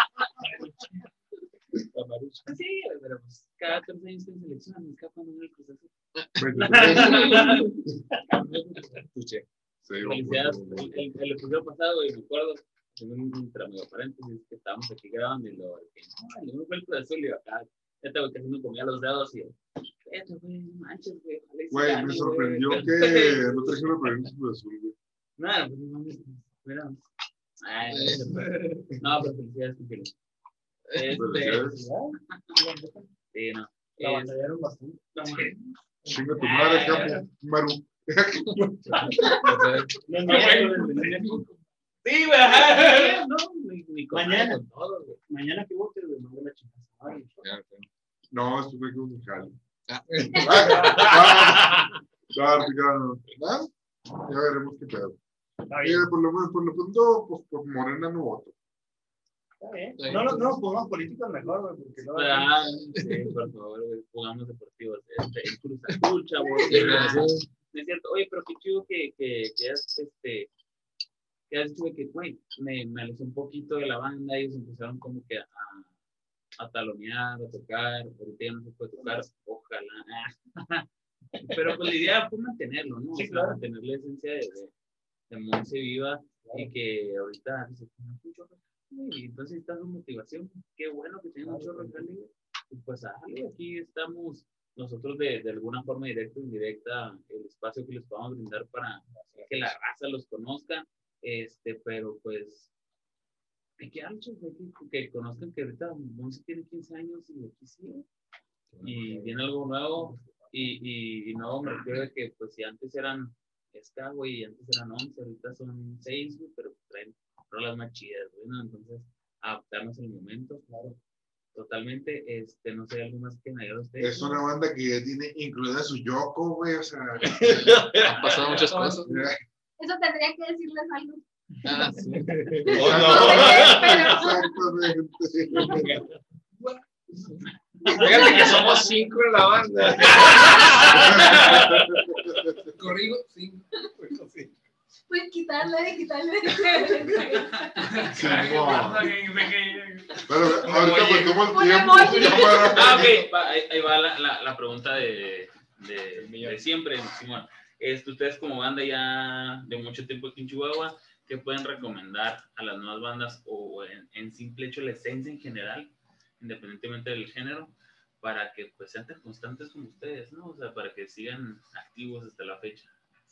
Sí, pero pues cada tres años en selección, escapan en el Cruz Azul. Escuché. Sí, Felicidades. El, episodio pasado, güey, me acuerdo, en un paréntesis, que estábamos aquí grabando y lo que no, el uno fue el Cruz Azul y acá, ya estaba casi me comía los dedos y esto, güey, no manches, y me güey". sorprendió que no trajeron premios Cruz Azul, güey. Nada, pues no mames, mira. Ay, no, no, pero felicidades. Este, sí, no. La Es- batallaron bastante. Chinga tu madre, capo, Maru. No, no, no, Sí, güey, ajá. No, mi, mi comadre Mañana. todo, güey. Mañana que vote, güey, mando la chingada. No, estuve con un jale. Ah. (laughs) Ah, Claro, claro. ¿Ah? Ya veremos qué pedo. Eh, por, lo, menos- por lo pronto, pues por Morena no voto. Está bien. No, no, no, pongamos políticos mejor, güey, porque no. Ah, sí, por favor, güey, jugamos deportivos. Este, Cruz Azul, no es cierto. Oye, pero qué chido que, que, que has, este, que has dicho que, güey, me, me alejé un poquito de la banda, ellos empezaron como que a, a talonear, a tocar, ahorita ya no se puede tocar, ojalá. (laughs) Pero pues la idea fue mantenerlo, ¿no? Sí, o sea, claro. mantener la esencia de, de, de Monse viva y que ahorita y entonces está su motivación, qué bueno que chorro de jale, güey. y pues aquí estamos nosotros de, de alguna forma directa o indirecta, el espacio que les podamos brindar para que la raza los conozca, este, pero pues hay que güey, que, que conozcan que ahorita Monse tiene 15 años y aquí sigue. Y viene algo nuevo y, y, y no me refiero que pues si antes eran ska, güey, y antes eran 11, ahorita son 6, güey, pero traen rolas más chidas, güey, ¿no? Entonces, adaptarnos al momento, claro. Totalmente, este, no sé, algo más que me usted. Es una banda que ya tiene incluida su Yoko, güey, o sea. Han pasado muchas cosas. Eso tendría que decirles algo. Ah, sí. (laughs) Exactamente. Fíjate que somos cinco en la banda. (laughs) Corrigo, cinco. Pues quitarle, quitarle. (laughs) Sí, no. Pero ahorita pues tomo el tiempo. Ah, ok, va, ahí, ahí va la, la, la pregunta de, de, de siempre, Simón. Este, ustedes como banda ya de mucho tiempo aquí en Chihuahua, ¿qué pueden recomendar a las nuevas bandas o en, en simple hecho la esencia en general, independientemente del género, para que pues sean tan constantes como ustedes, ¿no? O sea, para que sigan activos hasta la fecha.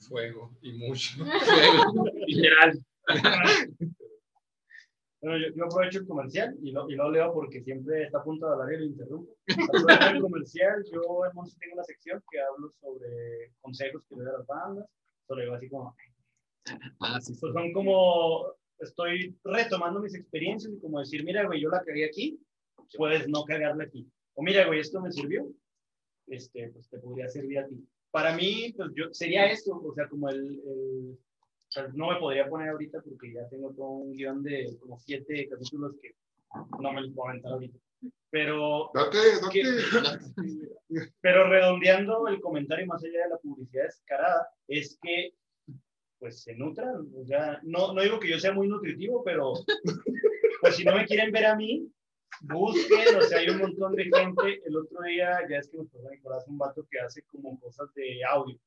Fuego y mucho. (laughs) Literal. Bueno, yo, yo aprovecho el comercial y lo, y lo leo porque siempre está a punto de hablar y lo interrumpo. (laughs) Aprovecho el comercial, yo en Monse tengo una sección que hablo sobre consejos que le doy a las bandas, sobre así como, Ah, sí, sí. pues son como, estoy retomando mis experiencias y como decir, mira, güey, yo la cagué aquí, puedes no cagarla aquí. O mira, güey, esto me sirvió, este, pues te podría servir a ti. Para mí, pues yo, sería esto, o sea, como el, el- o sea, no me podría poner ahorita porque ya tengo todo un guion de como siete capítulos que no me los puedo aventar ahorita. Pero, Date, date. (laughs) pero redondeando el comentario más allá de la publicidad descarada, es que pues se nutran, o sea, no, no digo que yo sea muy nutritivo, pero pues si no me quieren ver a mí, busquen, o sea, hay un montón de gente, el otro día, ya es que nos pasó Nicolás, un vato que hace como cosas de audio,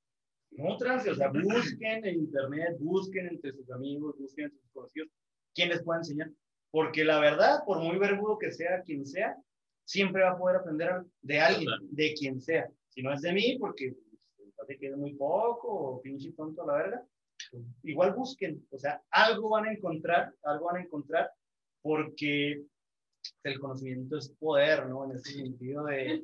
Nutranse, o sea, busquen en internet, busquen entre sus amigos, busquen entre sus conocidos, quién les pueda enseñar, porque la verdad, por muy verbudo que sea quien sea, siempre va a poder aprender de alguien, de quien sea, si no es de mí, porque pues, te queda muy poco, o pinche tonto a la verga, pues, igual busquen, o sea, algo van a encontrar, algo van a encontrar, porque el conocimiento es poder, ¿no? En ese sentido de,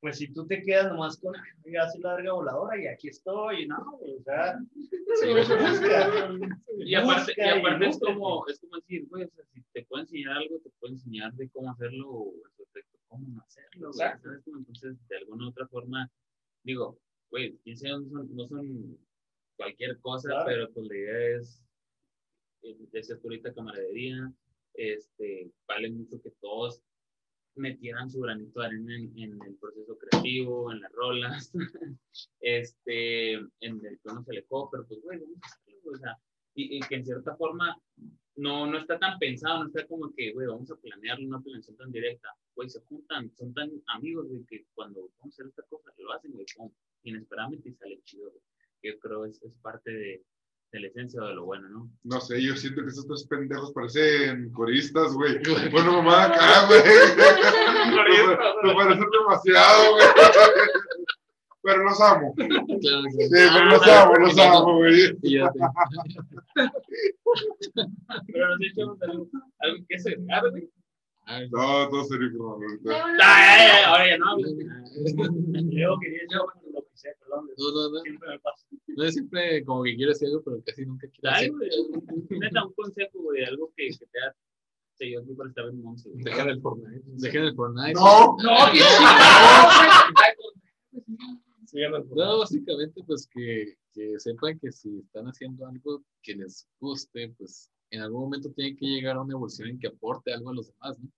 pues si tú te quedas nomás con, "Ay, voy a hacer la verga voladora y aquí estoy, no, o sea, (laughs) (laughs) busca, Y aparte, y aparte es nútrete. como, es como decir, güey, o sea, si te puedo enseñar algo, te puedo enseñar de cómo hacerlo o respecto a cómo no hacerlo. ¿sabes? Entonces, de alguna u otra forma, digo, güey, 15 años no son, no son cualquier cosa, Claro. pero pues la idea es, eh, decías tú ahorita camaradería, este, vale mucho que todos metieran su granito de arena en, en el proceso creativo, en las rolas, (laughs) este, en el que uno se le pero pues, güey, o sea, y, y que en cierta forma no, no está tan pensado, no está como que, güey, vamos a planearlo, una planeación tan directa, güey, se juntan, son tan amigos, güey, que cuando vamos a hacer esta cosa, lo hacen, güey, inesperadamente y sale chido, güey. Yo creo es, es parte de, de la esencia de lo bueno, ¿no? No sé, yo siento que esos tres pendejos parecen coristas, güey. (laughs) Bueno, mamá, acá, güey. (laughs) Me, parecen demasiado, güey. (laughs) Pero los amo. Sí, pero los amo, los amo, güey. Pero nos echamos algo, algo que se güey. No, todo serio, no, ya, ya, ahora ya no hablo. (laughs) Yo quería yo cuando lo pisé, perdón, No, no, no. siempre me pasa. No es siempre como que quiero decir algo, pero casi nunca quiero Ay, güey, neta, un consejo, güey, algo que, que te ha seguido aquí para estar en Monse. Dejen el Fortnite. Dejen el Fortnite. No, No, que No, básicamente, pues que, que sepan que si están haciendo algo que les guste, pues en algún momento tienen que llegar a una evolución en que aporte algo a los demás, ¿no?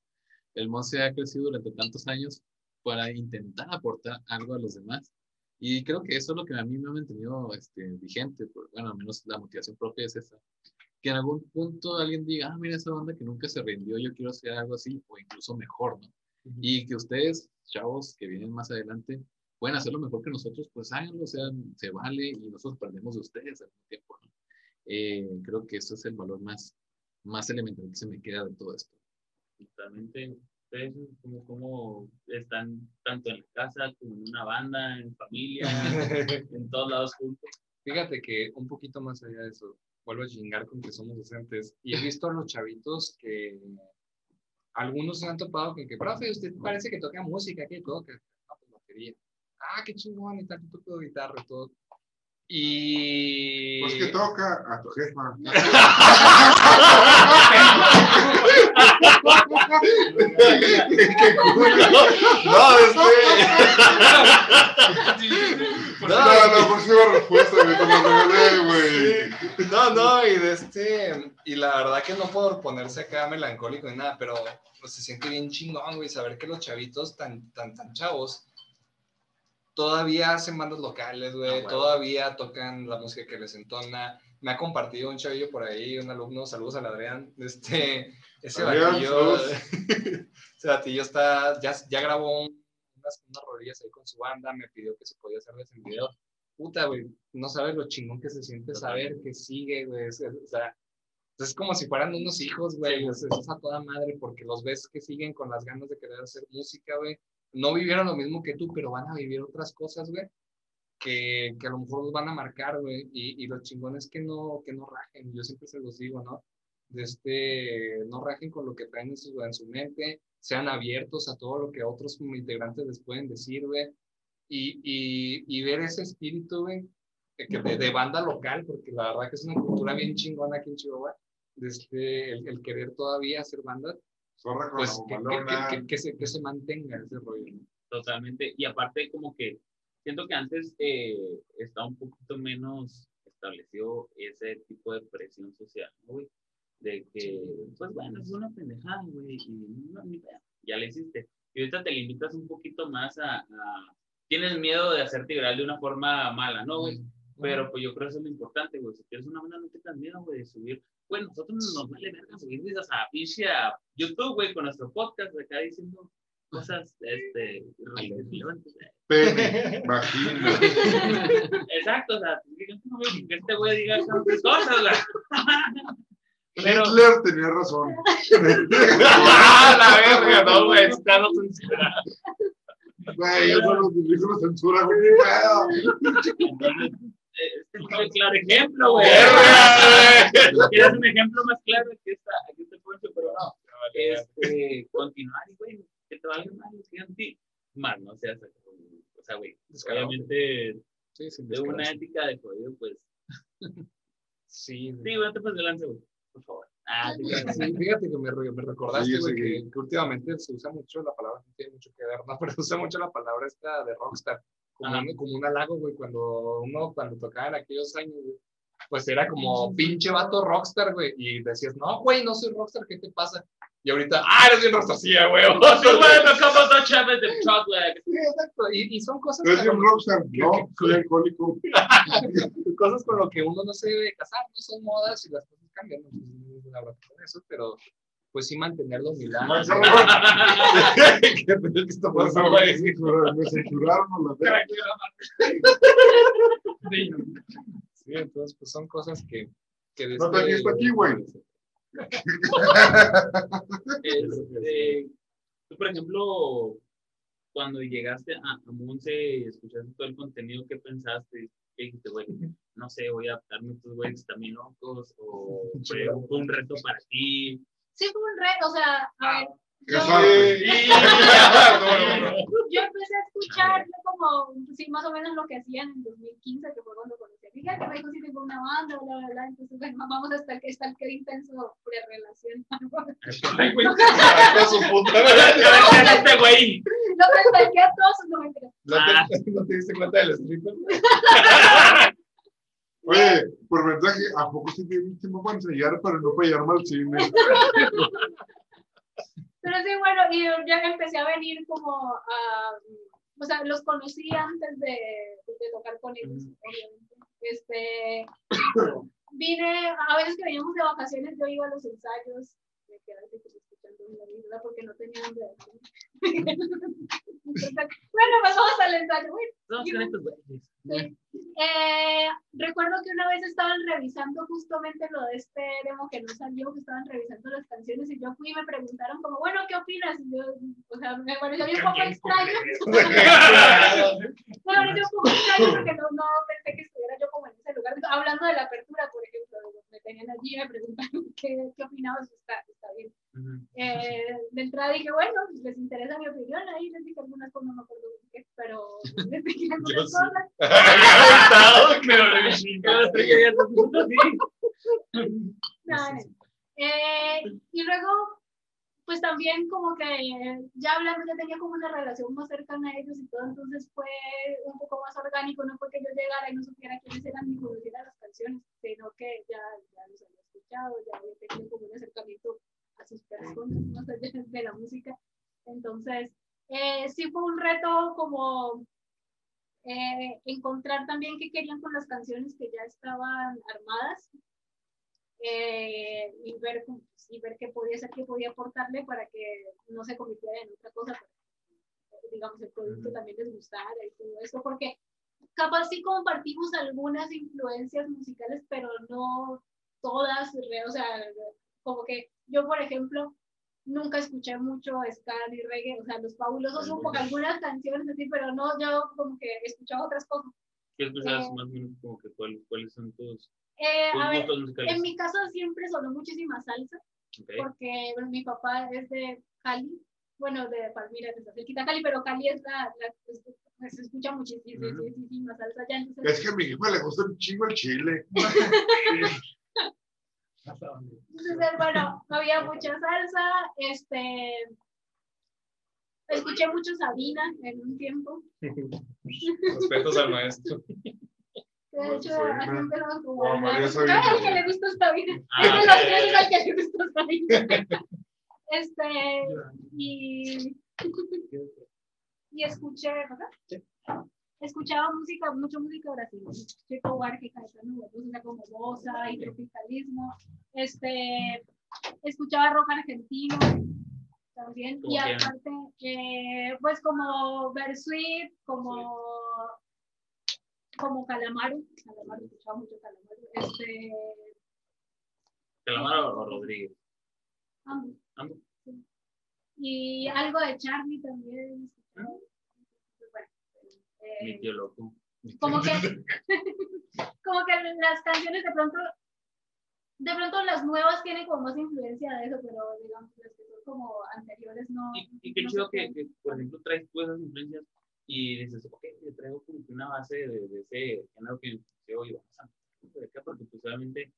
El Monse ha crecido durante tantos años para intentar aportar algo a los demás. Y creo que eso es lo que a mí me ha mantenido este, vigente, por- bueno, al menos la motivación propia es esa. Que en algún punto alguien diga, ah, mira esa banda que nunca se rindió, yo quiero hacer algo así, o incluso mejor, ¿no? Y que ustedes, chavos, que vienen más adelante, pueden hacerlo mejor que nosotros, pues háganlo, o sea, se vale y nosotros aprendemos de ustedes al mismo tiempo. ¿no? Eh, creo que eso es el valor más, más elemental que se me queda de todo esto. Totalmente. Ustedes, como, como están tanto en la casa como en una banda, en familia, (laughs) en todos lados juntos. Fíjate que un poquito más allá de eso, vuelvo a chingar con que somos docentes y he visto a los chavitos que algunos se han topado con que, profe, usted parece que toca música, ¿qué toca? Ah, pues batería. Ah, qué chingón, y tal, yo toco guitarra y todo. Y... pues que toca a tu jefa. (laughs) (laughs) Qué culo. No, este. No, la próxima respuesta, güey, güey. No, no, y de este. Y la verdad que no por ponerse acá melancólico ni nada, pero pues, se siente bien chingón, güey, saber que los chavitos tan, tan, tan chavos todavía hacen bandas locales, güey, todavía tocan la música que les entona. Me ha compartido un chavillo por ahí, un alumno, saludos al Adrián, este, ese batillo, (laughs) ese batillo está, ya, ya grabó un- unas, unas rodillas ahí con su banda, me pidió que se podía hacerles el video. Puta, güey, no sabes lo chingón que se siente saber que sigue, güey, o sea, es como si fueran unos hijos, güey, es, es a toda madre, porque los ves que siguen con las ganas de querer hacer música, güey, no vivieron lo mismo que tú, pero van a vivir otras cosas, güey, que, que a lo mejor los van a marcar, güey, y, y lo chingón es que no, que no rajen, yo siempre se los digo, ¿no? De este, no rajen con lo que traen en su, en su mente, sean abiertos a todo lo que otros como integrantes les pueden decir, güey, y, y, y ver ese espíritu, güey, que de, de banda local, porque la verdad que es una cultura bien chingona aquí en Chihuahua, de este, el, el querer todavía hacer bandas, Zorra con pues que, que, que, que, que se, que se mantenga ese rollo. ¿no? Totalmente. Y aparte, como que siento que antes eh, estaba un poquito menos establecido ese tipo de presión social, ¿no, güey. De que, pues bueno, es una pendejada, güey, y no, ni pedo, ya le hiciste. Y ahorita te limitas un poquito más a, a- Tienes miedo de hacerte viral de una forma mala, ¿no, güey? Pero pues yo creo que eso es lo importante, güey. Si quieres una banda, no tengas miedo, güey, de subir. Bueno, nosotros nos vale verga subir videos a pinche a YouTube, güey, con nuestro podcast de acá diciendo cosas, (laughs) este. Pene, vagina. (laughs) Exacto, o sea, que este güey diga cosas, güey. (laughs) Pero, Hitler tenía razón. (laughs) ¡Ah, la verga! No, güey, está no. Güey, eso nos dijo la censura, güey. este es el claro ejemplo, güey. ¿Quieres un ejemplo más claro? Aquí está, aquí está Poncho, pero no. Este, continuar y, güey, que te valga mal, que a ti. Más, no seas, o sea, güey, obviamente, Sí, sí, de una ética de jodido, pues, Sí, sí, güey, no te pases de lanza, güey, por favor. Ah, sí, (laughs) fíjate que me, re- me recordaste, Sí, güey, sí. que, que últimamente se usa mucho la palabra, no tiene mucho que ver, ¿no? (laughs) Pero se usa mucho la palabra esta de rockstar, como, un, como un halago, güey, cuando uno, cuando tocaba en aquellos años, güey, pues era como pinche vato rockstar, güey, y decías, no, güey, no soy rockstar, ¿qué te pasa? Y ahorita, ah, eres bien rockstar, sí, (laughs) güey. Sí, güey, me acabo de echar de chocolate. Sí, exacto, y, y son cosas, ¿Eres con, un rockstar? No, soy alcohólico. (laughs) cosas con lo que uno no se debe casar, no son modas y las cosas cambian, no es una broma con eso, pero pues sí mantener (laughs) la humildad. ¿Qué está pasando me censuraron la. Sí, entonces pues son cosas que... que No te aquí, güey. (laughs) Este, tú, por ejemplo, cuando llegaste a, a Monse y escuchaste todo el contenido, ¿qué pensaste? ¿Qué dijiste, güey? No sé, voy a adaptarme a estos güeyes también locos, o (laughs) fue, fue un reto para ti. Sí, fue un reto, o sea, a ver, Qué (laughs) yo, empecé a escuchar como, sí, más o menos lo que hacían en 2015, que fue cuando conocí a Miguel, que me dijo, sí, tengo una banda, bla, bla, bla, entonces, bueno, vamos hasta el que está el (laughs) que intenso pre-relación. Ay, güey, Con su puta madre. este güey. Lo que a todos sus 93. ¿No Ah. te, (laughs) ¿No te diste cuenta del stripper? Oye, por mensaje, ¿a poco sí te sí me puedo enseñar para no fallarme al cine? Pero sí, bueno, y yo ya empecé a venir como a, o sea, los conocí antes de, de tocar con ellos, obviamente. Este, vine, a veces que veníamos de vacaciones, yo iba a los ensayos, me quedaba escuchando una vida porque no tenía. Entonces, bueno, pues vamos al ensayo, estos güeyes. Eh, recuerdo que una vez estaban revisando justamente lo de este demo que no salió, que estaban revisando las canciones y yo fui y me preguntaron como, bueno, ¿qué opinas? Y yo, o sea, me pareció bien poco extraño. (laughs) Me pareció un poco extraño porque no, no pensé que estuviera yo como en ese lugar. Hablando de la apertura, por ejemplo, me tenían allí y me preguntaron (laughs) qué, qué opinabas, está, está bien. Eh, de entrada dije, bueno, pues, les interesa mi opinión, ahí les dije algunas cosas, no me acuerdo qué, pero (laughs) les dije algunas sí. cosas. (laughs) (laughs) Eh, y luego, pues también como que ya hablando, ya tenía como una relación más cercana a ellos y todo, entonces fue un poco más orgánico, no fue que yo llegara y no supiera quiénes eran ni conociera las canciones, sino que ya, ya los había escuchado, ya había tenido como un acercamiento a sus personas, más allá de la música. Entonces, eh, sí fue un reto como eh, encontrar también qué querían con las canciones que ya estaban armadas eh, y, ver, y ver qué podía ser, qué podía aportarle para que no se convirtiera en otra cosa, para digamos, el producto también les gustara y todo eso, porque capaz sí compartimos algunas influencias musicales, pero no todas, o sea, como que yo, por ejemplo, nunca escuché mucho ska ni reggae, o sea, los fabulosos son como algunas canciones así, pero no, yo como que escuchaba otras cosas. ¿Qué escuchabas Eh, más o menos como que cuál- cuáles son tus, Eh, tus a ver, musicales? en mi casa siempre sonó muchísima salsa, Ok. porque bueno, mi papá es de Cali, bueno, de Palmira, que está cerquita de Cali, pero Cali es la, la pues, pues, se escucha muchísima salsa allá, entonces Es que a mi jefa le gusta un chingo el chile. (laughs) Entonces, bueno, había mucha salsa, este, escuché mucho Sabina en un tiempo, Respetos al maestro. de hecho, así empezamos como, Oh, María "Ay, Sabina. al que le gusta Sabina, Ah, es de ok. los tres es al que le gusta Sabina, este, y, y escuché, ¿verdad? Escuchaba música, mucha música brasileña, Chico Buarque, Caetano Veloso, o sea, como bossa y tropicalismo, este, escuchaba rock argentino también, y aparte, eh, pues como Bersuit, como, como Calamaro, Calamaro, escuchaba mucho Calamaro, este, ¿Calamaro o Rodríguez? ambos. Ambos. Sí. Y algo de Charlie también. escuchaba. Mi tío como que (laughs) como que las canciones de pronto de pronto las nuevas tienen como más influencia de eso pero digamos las que son como anteriores no Y, y qué no chido que, por ejemplo, traes tú esas influencias y dices, ok, le traigo como que una base de, de ese género que influenció y vamos a porque pues obviamente,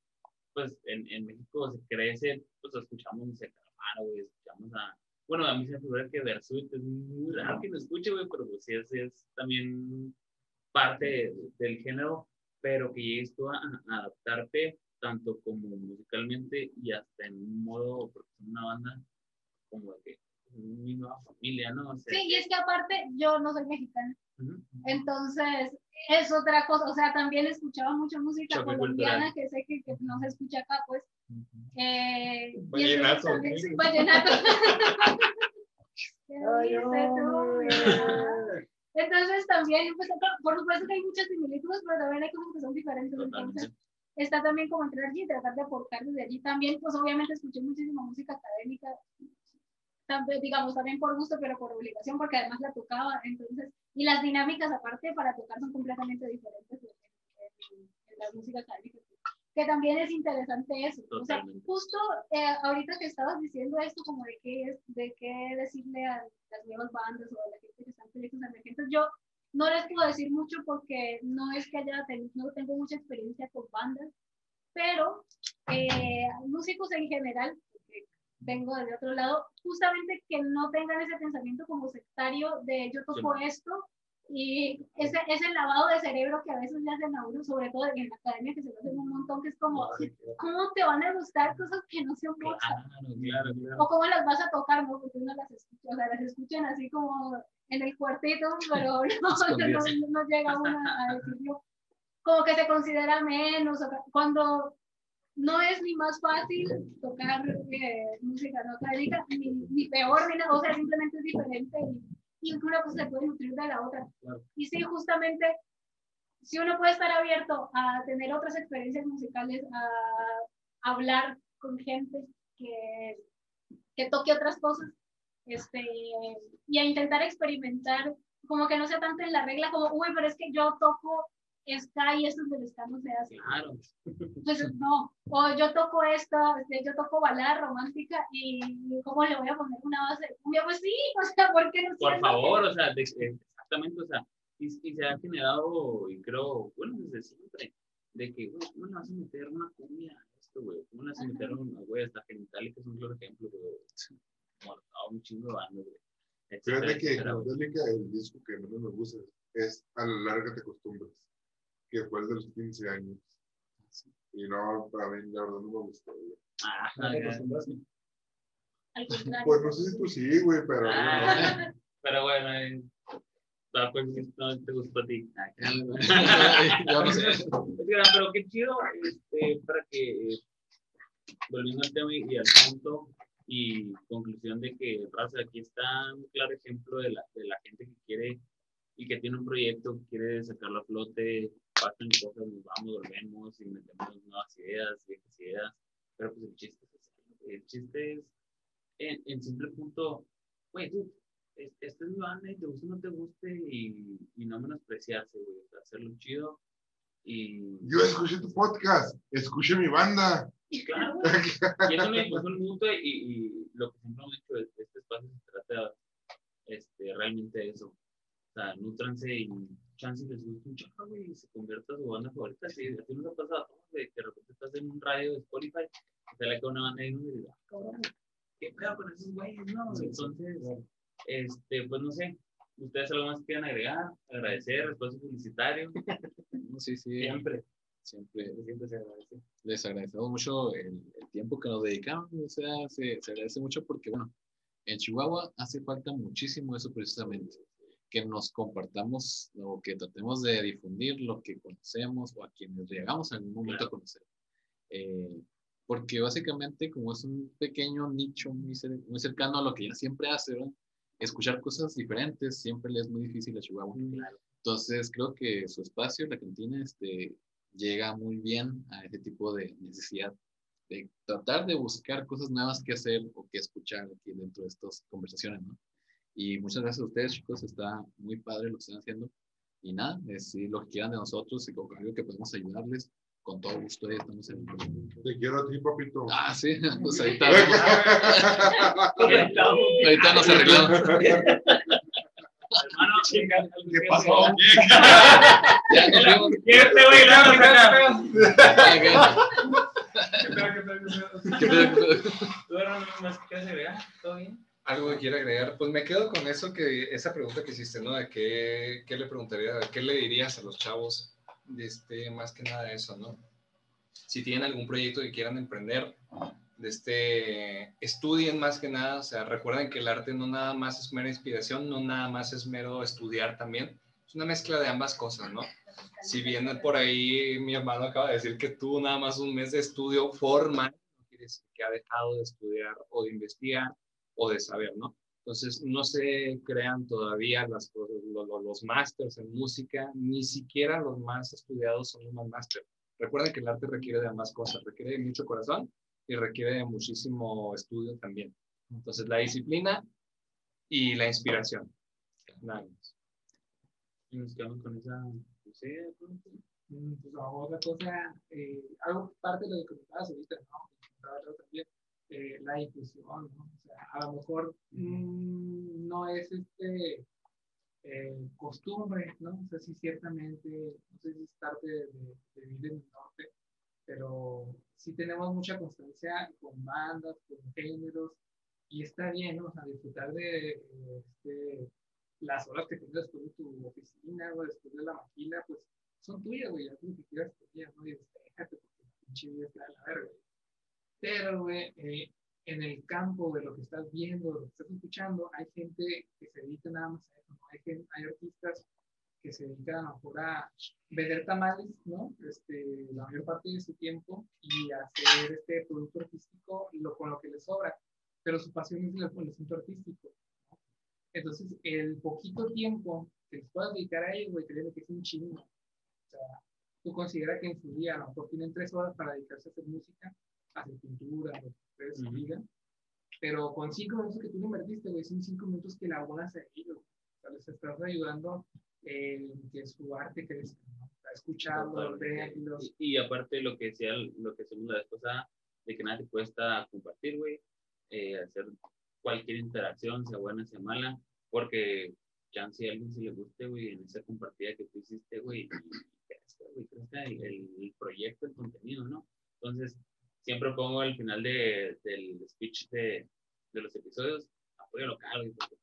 pues en, en México se crece, pues escuchamos música Calamaro, güey, escuchamos a, bueno, a mí se me es muy raro que lo escuche, güey, pero pues sí es, es también parte de- del género, pero que llegues tú a, a adaptarte tanto como musicalmente y hasta en un modo, porque es una banda como de que mi nueva familia, ¿no? O sea, sí y es que aparte yo no soy mexicana ujú. entonces es otra cosa o sea también escuchaba mucha música Choque colombiana cultural. que sé que, que no se escucha acá pues eh, y Vallenato, entonces también- ¿no? sí, (laughs) vallenato (laughs) ¿Qué dice tú, mira? Entonces también, pues, por supuesto que hay muchas similitudes, pero también hay cosas que son diferentes. Entonces, está también como entrar allí y tratar de aportar desde allí. También, pues obviamente escuché muchísima música académica, también, digamos, también por gusto, pero por obligación, porque además la tocaba, entonces, y las dinámicas aparte para tocar son completamente diferentes en, en- en la música académica, que también es interesante eso. O sea, Totalmente. justo eh, ahorita que estabas diciendo esto, como de qué de qué decirle a las nuevas bandas o a la gente que está en proyectos emergentes, yo no les puedo decir mucho porque no es que haya tenido, no tengo mucha experiencia con bandas, pero eh, músicos en general, porque vengo de otro lado, justamente que no tengan ese pensamiento como sectario de yo toco esto y ese, ese lavado de cerebro que a veces le hacen a uno, sobre todo en la academia que se lo hacen un montón, que es como, ¿cómo te van a gustar cosas que no se Mozart? Claro, claro, claro. o cómo las vas a tocar, ¿no? Porque uno las escucha, o sea, las escuchan así como en el cuartito, (laughs) pero no, (laughs) no, no, llega (laughs) uno a decirlo. Como que se considera menos, o cuando no es ni más fácil tocar eh, música no académica, ni, ni peor, ni nada, o sea, simplemente es diferente y, y una cosa se puede nutrir de la otra. Claro. Y sí, justamente, si uno puede estar abierto a tener otras experiencias musicales, a hablar con gente que, que toque otras cosas, este, y a intentar experimentar, como que no sea tanto en la regla, como, uy, pero es que yo toco y esto es del ska no se hace. Claro. Pues no, o yo toco esto, este, yo toco balada romántica y ¿cómo le voy a poner una base de cumbia? Pues sí, (laughs) o sea, ¿por qué no? Por favor, o sea, de- exactamente, o sea, y, y se ha generado, y creo, bueno, desde siempre, de que, güey, ¿cómo le vas a meter una cumbia a esto, güey? ¿Cómo le vas a meter una, güey, hasta genital, que es un claro ejemplo, güey? Mortado, un chingo de bandas, güey. Fíjate que etcétera. Angélica, el disco que menos me gusta es A la larga te acostumbras, que fue el de los 15 años. Y no, para mí, la verdad, no me gustó. güey. Ah, ¿No? Al contrario. Pues no sé si tú sí, güey, pero. Ah, pero bueno, eh, pues no te gustó a ti. Ah, (laughs) (laughs) no sé. Pero qué chido, este, para que, eh, volviendo al tema y, y al punto y conclusión de que, raza, aquí está un claro ejemplo de la, de la gente que quiere y que tiene un proyecto, que quiere sacarlo a flote, pasan cosas, nos vamos, volvemos y metemos nuevas ideas, viejas ideas, pero pues el chiste es el chiste es, en, en simple punto, güey, tú, es- esta es mi banda y te guste o no te guste y, y no menospreciarse, güey, hacerlo chido y... Yo escuché tu podcast, escuché mi banda. Claro, güey. (laughs) Y es una difusión mutua y, y lo que siempre hemos dicho, es- este espacio se trata este, realmente de eso. Sea, nutranse y chance les gusta un chaco, güey, y se convierta a su banda favorita. Sí, así nos ha pasado a de que de repente estás en un radio de Spotify, y te la queda una banda y uno dice, ah, cabrón, qué pedo con esos güeyes, ¿no? Entonces, este, pues no sé, ustedes algo más que quieran agregar, agradecer, espacio publicitario, (laughs) Sí, sí. siempre, Siempre siempre se agradece. les agradecemos mucho el, el tiempo que nos dedicaron, o sea, se, se agradece mucho porque, bueno, en Chihuahua hace falta muchísimo eso precisamente, que nos compartamos o que tratemos de difundir lo que conocemos o a quienes llegamos en algún momento a conocer. Eh, porque básicamente como es un pequeño nicho muy, cer- muy cercano a lo que ya siempre hace, ¿verdad? escuchar cosas diferentes siempre le es muy difícil a Chihuahua. Entonces creo que su espacio, la cantina, este, llega muy bien a ese tipo de necesidad de tratar de buscar cosas nuevas que hacer o que escuchar aquí dentro de estas conversaciones, ¿no? Y muchas gracias a ustedes, chicos, está muy padre lo que están haciendo. Y nada, es si lo que quieran de nosotros y con algo que podemos ayudarles, con todo gusto ahí estamos en el... Te quiero a ti, papito. Ah, sí, (laughs) pues ahorita, vamos- ahorita nos arreglamos. Hermano, chinga, ¿Qué pasó? decir. Ya nos vemos. A. ¿Qué pedo, qué pedo? ¿Tú eras más que quieras agregar? ¿Todo bien? Algo que quiera agregar, pues me quedo con eso que esa pregunta que hiciste, ¿no? De qué, qué le preguntaría, qué le dirías a los chavos, de este, más que nada eso, ¿no? Si tienen algún proyecto que quieran emprender, de este, estudien más que nada, o sea, recuerden que el arte no nada más es mera inspiración, no nada más es mero estudiar también, es una mezcla de ambas cosas, ¿no? Si bien por ahí mi hermano acaba de decir que tuvo nada más un mes de estudio formal, no quiere decir que ha dejado de estudiar o de investigar o de saber, ¿no? Entonces, no se crean todavía las, cosas- lo- lo- los másters en música, ni siquiera los más estudiados son los más máster. Recuerden que el arte requiere de ambas cosas, requiere de mucho corazón y requiere de muchísimo estudio también. Entonces, la disciplina y la inspiración. Nada más. Y nos quedamos con esa. De pronto. Mm, Pues otra cosa, eh, algo parte de lo que comentabas ahorita, ¿no? También, la inclusión, ¿no? O sea, a lo mejor mm, no es este eh, costumbre, ¿no? O sea, sí, ciertamente, no sé si es parte de, de- de vivir en el norte, pero sí tenemos mucha constancia con bandas, con géneros, y está bien, ¿no? O sea, disfrutar de este, las horas que tienes después de tu oficina o después de la maquila, pues son tuyas, güey, haz lo que quieras con ¿no? Y dices, déjate porque la pinche vida está de la verga. Eh, en el campo de lo que estás viendo, de lo que estás escuchando, hay gente que se dedica nada más a eso, ¿no? Hay, gen- hay artistas que se dedican a lo mejor a vender tamales, ¿no? Este, la mayor parte de su tiempo y hacer este producto artístico lo, con lo que les sobra. Pero su pasión es el, el asunto artístico. ¿no? Entonces, el poquito tiempo que les puedas dedicar a ellos, güey, créeme que es un chingo. O sea, tú consideras que en su día a lo mejor tienen tres horas para dedicarse a hacer música, hacer pintura, lo que ustedes Ujú. digan, pero con cinco minutos que tú le invertiste, güey, son cinco minutos que la abonas a ellos. O sea, les estás ayudando en que su arte crezca, ¿no? Sea, escucharlo, verlos. Y, y aparte lo que decía, lo que decimos la vez pasada, de que nada te cuesta compartir, güey, eh, hacer cualquier interacción, sea buena, sea mala, porque ya si a alguien se le guste, güey, en esa compartida que tú hiciste, güey, y crezca, güey, crezca el, el proyecto, el contenido, ¿no? Entonces, siempre pongo al final de, del speech de, de los episodios, apoyo local, güey, porque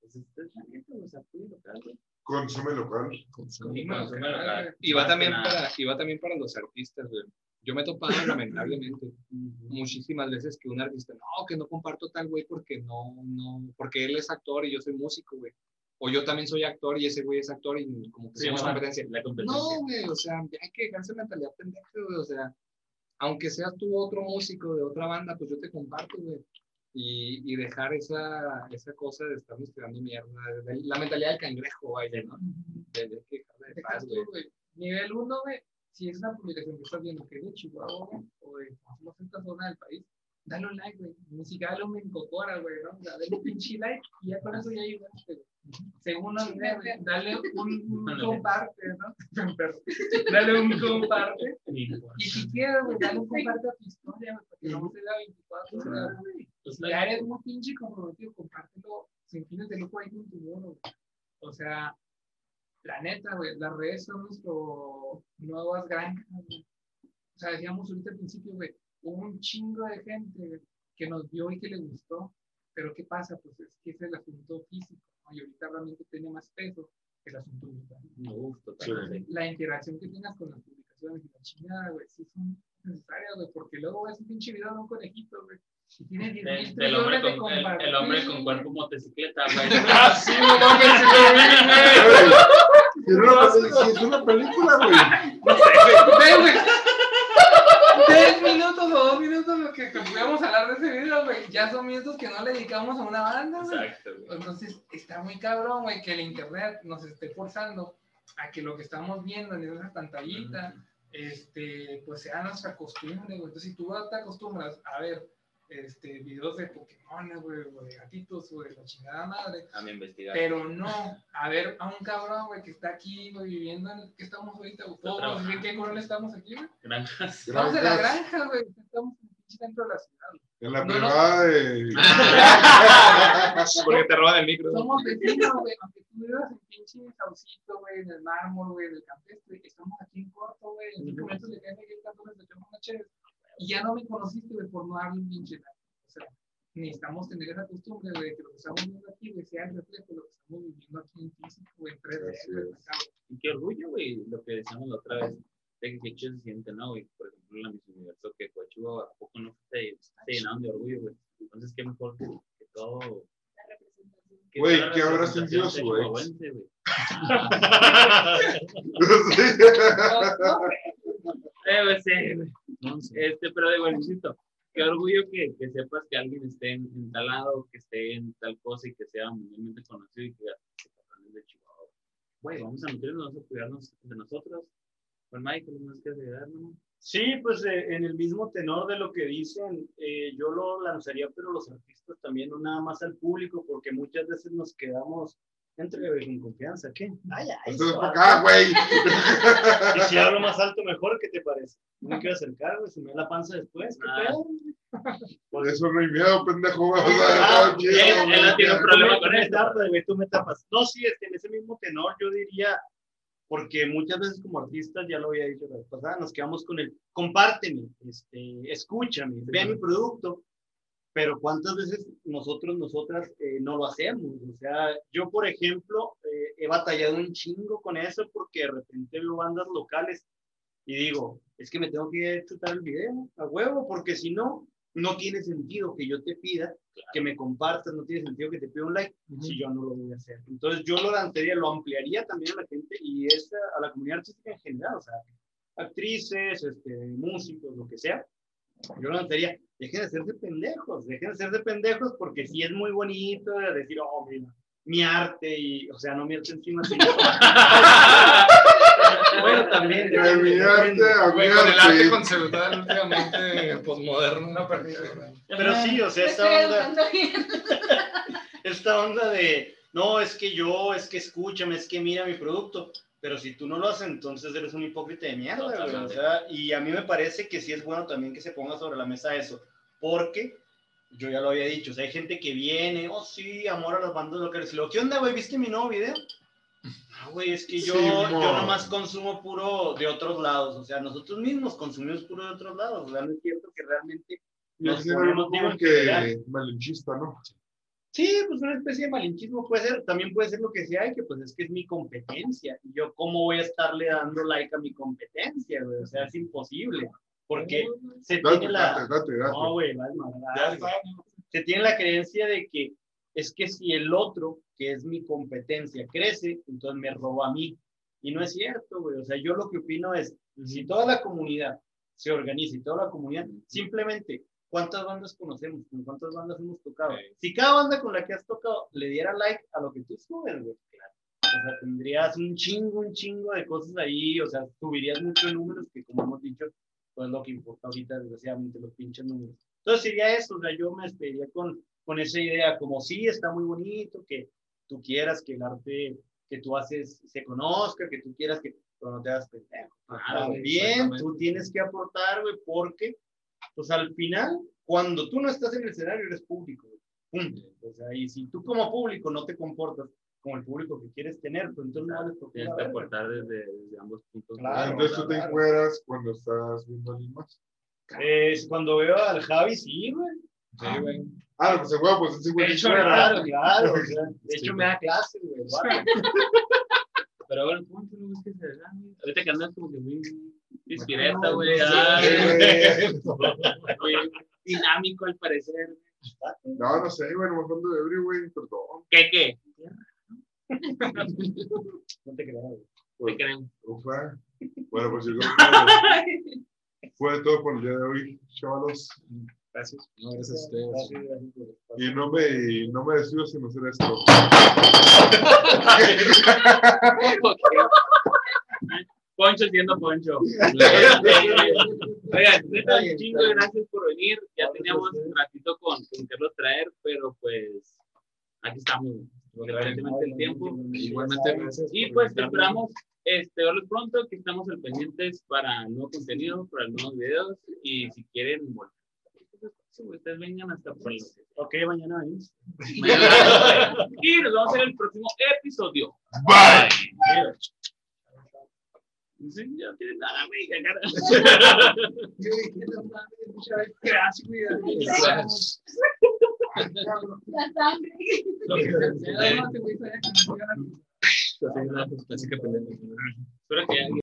pues apoyo local, güey. Consume local. Y consume local. Y va también para, y va también para los artistas, güey. Yo me he topado (laughs) lamentablemente muchísimas veces que un artista, no, que no comparto tal güey porque no, no, porque él es actor y yo soy músico, güey. O yo también soy actor y ese güey es actor y como que Sí, somos competencia. La competencia. No, güey, o sea, hay que dejarse mentalidad pendeja, güey, o sea, aunque seas tú otro músico de otra banda, pues yo te comparto, güey. Y, y dejar esa, esa cosa de estarnos tirando mierda, de- la mentalidad del cangrejo, vaya, ¿no? De, de que dejarla de paz, güey. Nivel 1, güey, si es una publicación que estás viendo que es de Chihuahua, o de más esta zona del país, dale un like, güey. Ni siquiera un me encocora, güey, ¿no? O sea, dale un pinche like y ya con eso ya ayudaste, güey. Segundo, güey, dale un, un comparte, ¿no? (laughs) Dale un comparte. Y si quieres, güey, dale un comparte a tu historia, güey, porque no se da 24 horas. güey. Si ya eres muy pinche comprometido, compártelo sin fines de lucro ahí con tu muro, güey. O sea, la neta, güey, las redes son nuestro nuevas granjas, güey. O sea, decíamos ahorita al principio, güey, hubo un chingo de gente que nos vio y que le gustó, pero ¿qué pasa? Pues es que es el asunto físico, ¿no? y ahorita realmente tiene más peso que el asunto virtual. Uf, totalmente. La interacción que tengas con las publicaciones y la chingada, güey, sí son necesarias, güey, porque luego ves un pinche video de un conejito, güey, y tiene 10 El, hombre con, el, el hombre con cuerpo motocicleta, güey. (laughs) Ah, sí, no mames, sí lo vi, güey. Si es una, si es una película, güey. Minutos o dos minutos lo que, que podíamos hablar de ese video, güey. Ya son minutos que no le dedicamos a una banda, güey. Exacto, güey. Entonces, está muy cabrón, güey, que el internet nos esté forzando a que lo que estamos viendo en esa pantallita, este, pues sea nuestra costumbre, güey. Entonces, si tú te acostumbras a ver este, videos de Pokémon, güey, o de gatitos, o de la chingada madre, A mi investigar. pero no a ver a un cabrón, güey, que está aquí, güey, viviendo en que estamos ahorita. Todos, trabajando. ¿en qué color estamos aquí, güey? Granjas. Estamos en la Granjas. granja, güey. Estamos en el pinche centro de la ciudad. güey. En la No, no. privada de. (laughs) Porque te roban el micro. Somos vecinos, güey. Aunque tú vivas en pinche Saucito, güey, en el mármol, güey, en el campestre, estamos aquí en corto, güey. En cinco minutos le caen aquí el canto, le echamos una chévere. Y ya no me conociste, güey, por no darle un pinche like. O sea, necesitamos tener esa costumbre, güey, de que lo que estamos viendo aquí, güey, sea el reflejo de lo que estamos viviendo aquí en físico, güey, en 3D, Así güey, es. acá, güey. Y qué orgullo, güey, lo que decíamos la otra vez, de que chido se siente, ¿no, güey? Por ejemplo, en la Miss Universo que fue Chihuahua, ¿a poco no se, se llenaron de orgullo, güey? Entonces, qué mejor que, que todo... Güey, ¿qué habrá sentido su ex? Eh, pues, sí. Este, pero digo, insisto, qué orgullo que, que sepas que alguien esté en, en tal lado, que esté en tal cosa y que sea mundialmente conocido y que cabrones de Chihuahua. Güey, vamos a nutrirnos, vamos a cuidarnos de nosotros. Pues, Michael, ¿no más que agregar, no? Sí, pues eh, en el mismo tenor de lo que dicen, eh, yo lo lanzaría, pero los artistas también, no nada más al público, porque muchas veces nos quedamos entre con confianza. ¿Qué? Ay, ay, Esto es se para va. acá, güey. Y si hablo más alto, mejor, ¿qué te parece? No me quiero acercar, güey, se me da la panza después. ¿qué Ah. pedo? Por eso no hay miedo, pendejo. O sea, Ah, él- él tiene un problema con esto. tapas, güey, tú me tapas. No, sí, es que en ese mismo tenor yo diría, porque muchas veces como artistas, ya lo había dicho la vez pasada, nos quedamos con el compárteme, este, escúchame, ve mi producto, pero cuántas veces nosotros, nosotras eh, no lo hacemos. O sea, yo, por ejemplo, eh, he batallado un chingo con eso porque de repente veo bandas locales y digo, es que me tengo que chutar el video a huevo, porque si no, no tiene sentido que yo te pida que me compartas, no tiene sentido que te pida un like si yo no lo voy a hacer. Entonces yo lo lanzaría, lo ampliaría también a la gente y esa, a la comunidad artística en general, o sea, actrices, este, músicos, lo que sea. Yo lo lanzaría, dejen de ser de pendejos, dejen de ser de pendejos porque sí es muy bonito de decir, oh, mira, mi arte y, o sea, no mi arte encima, sino... (laughs) bueno, también. De mi arte mi con el arte arte. conceptual últimamente (laughs) posmoderno. No. Pero sí, o sea, esta onda... (laughs) esta onda de, no, es que yo, es que escúchame, es que mira mi producto, pero si tú no lo haces, entonces eres un hipócrita de mierda, güey, o sea, y a mí me parece que sí es bueno también que se ponga sobre la mesa eso, porque yo ya lo había dicho, o sea, hay gente que viene, oh sí, amor a las bandas locales, lo, ¿qué onda, güey? ¿Viste mi nuevo video? (laughs) Ah, güey, es que yo, Sí, yo nomás consumo puro de otros lados, o sea, nosotros mismos consumimos puro de otros lados, o sea, no es cierto que realmente No nos ponemos digo, como en general. que malinchista, ¿no? Sí, pues una especie de malinchismo puede ser, también puede ser lo que sea, y que pues es que es mi competencia. Y yo, ¿cómo voy a estarle dando like a mi competencia, güey? O sea, es imposible. Porque se Date, tiene la. date, date. No, güey, está. Se tiene la creencia de que es que si el otro, que es mi competencia, crece, entonces me roba a mí. Y no es cierto, güey. O sea, yo lo que opino es, si toda la comunidad se organiza y toda la comunidad, simplemente, ¿cuántas bandas conocemos? ¿Con cuántas bandas hemos tocado? Sí. Si cada banda con la que has tocado le diera like a lo que tú subes, güey, claro. O sea, tendrías un chingo, un chingo de cosas ahí, o sea, subirías muchos números que, como hemos dicho, pues lo que importa ahorita, desgraciadamente, los pinches números. Entonces sería eso, o sea, yo me despediría con, con esa idea, como sí, está muy bonito, que tú quieras que el arte que tú haces se conozca, que tú quieras que pero no te pendejo. Claro, güey, También exactamente. tú tienes que aportar, güey, porque, pues al final, cuando tú no estás en el escenario, eres público, güey. Punto. O sea, y si tú como público no te comportas como el público que quieres tener, pues entonces no vales por Tienes que aportar desde, desde ambos puntos. Claro, Entonces tú te claro. encueras cuando estás viendo a alguien más. Es cuando veo al Javi, sí, güey. Sí, güey. Ah, pues el huevo, pues ese güey De hecho, claro, claro. o sea, (laughs) de Sí, hecho, güey. me da clases, güey. (laughs) Pero bueno, ¿cómo tú no ves que se da, güey? Ahorita que andas como que muy discreta, güey. güey. (laughs) muy dinámico al parecer. No, no sé, güey, no me acuerdo de ebrio, güey, perdón. ¿Qué, qué? No te creas, güey. ¿Te creen? ufa. Bueno, pues yo creo que fue todo por el día de hoy, chavalos. Gracias. No, gracias a ustedes. Gracias, gracias. Y no me, no me despido sin hacer esto. (laughs) Poncho siendo Poncho. (laughs) Oigan, neta, un chingo de gracias por venir. Ya teníamos un ratito con, con Carlos traer, pero pues aquí estamos, independientemente del tiempo. Igualmente. Y pues te esperamos este, verlos pronto, que estamos al pendientes para nuevo contenido, para nuevos videos. Y si quieren, bueno, ustedes vengan hasta por el- Ok, mañana venimos. Y nos vemos en el próximo episodio. Bye. Sí, ya no tienen nada, güey. cara. Gracias, (laughs) (laughs) güey. Gracias. La sangre. Sea, Ya, no, te voy a (laughs) decir que no voy a ganar. Así que peleando. Espero que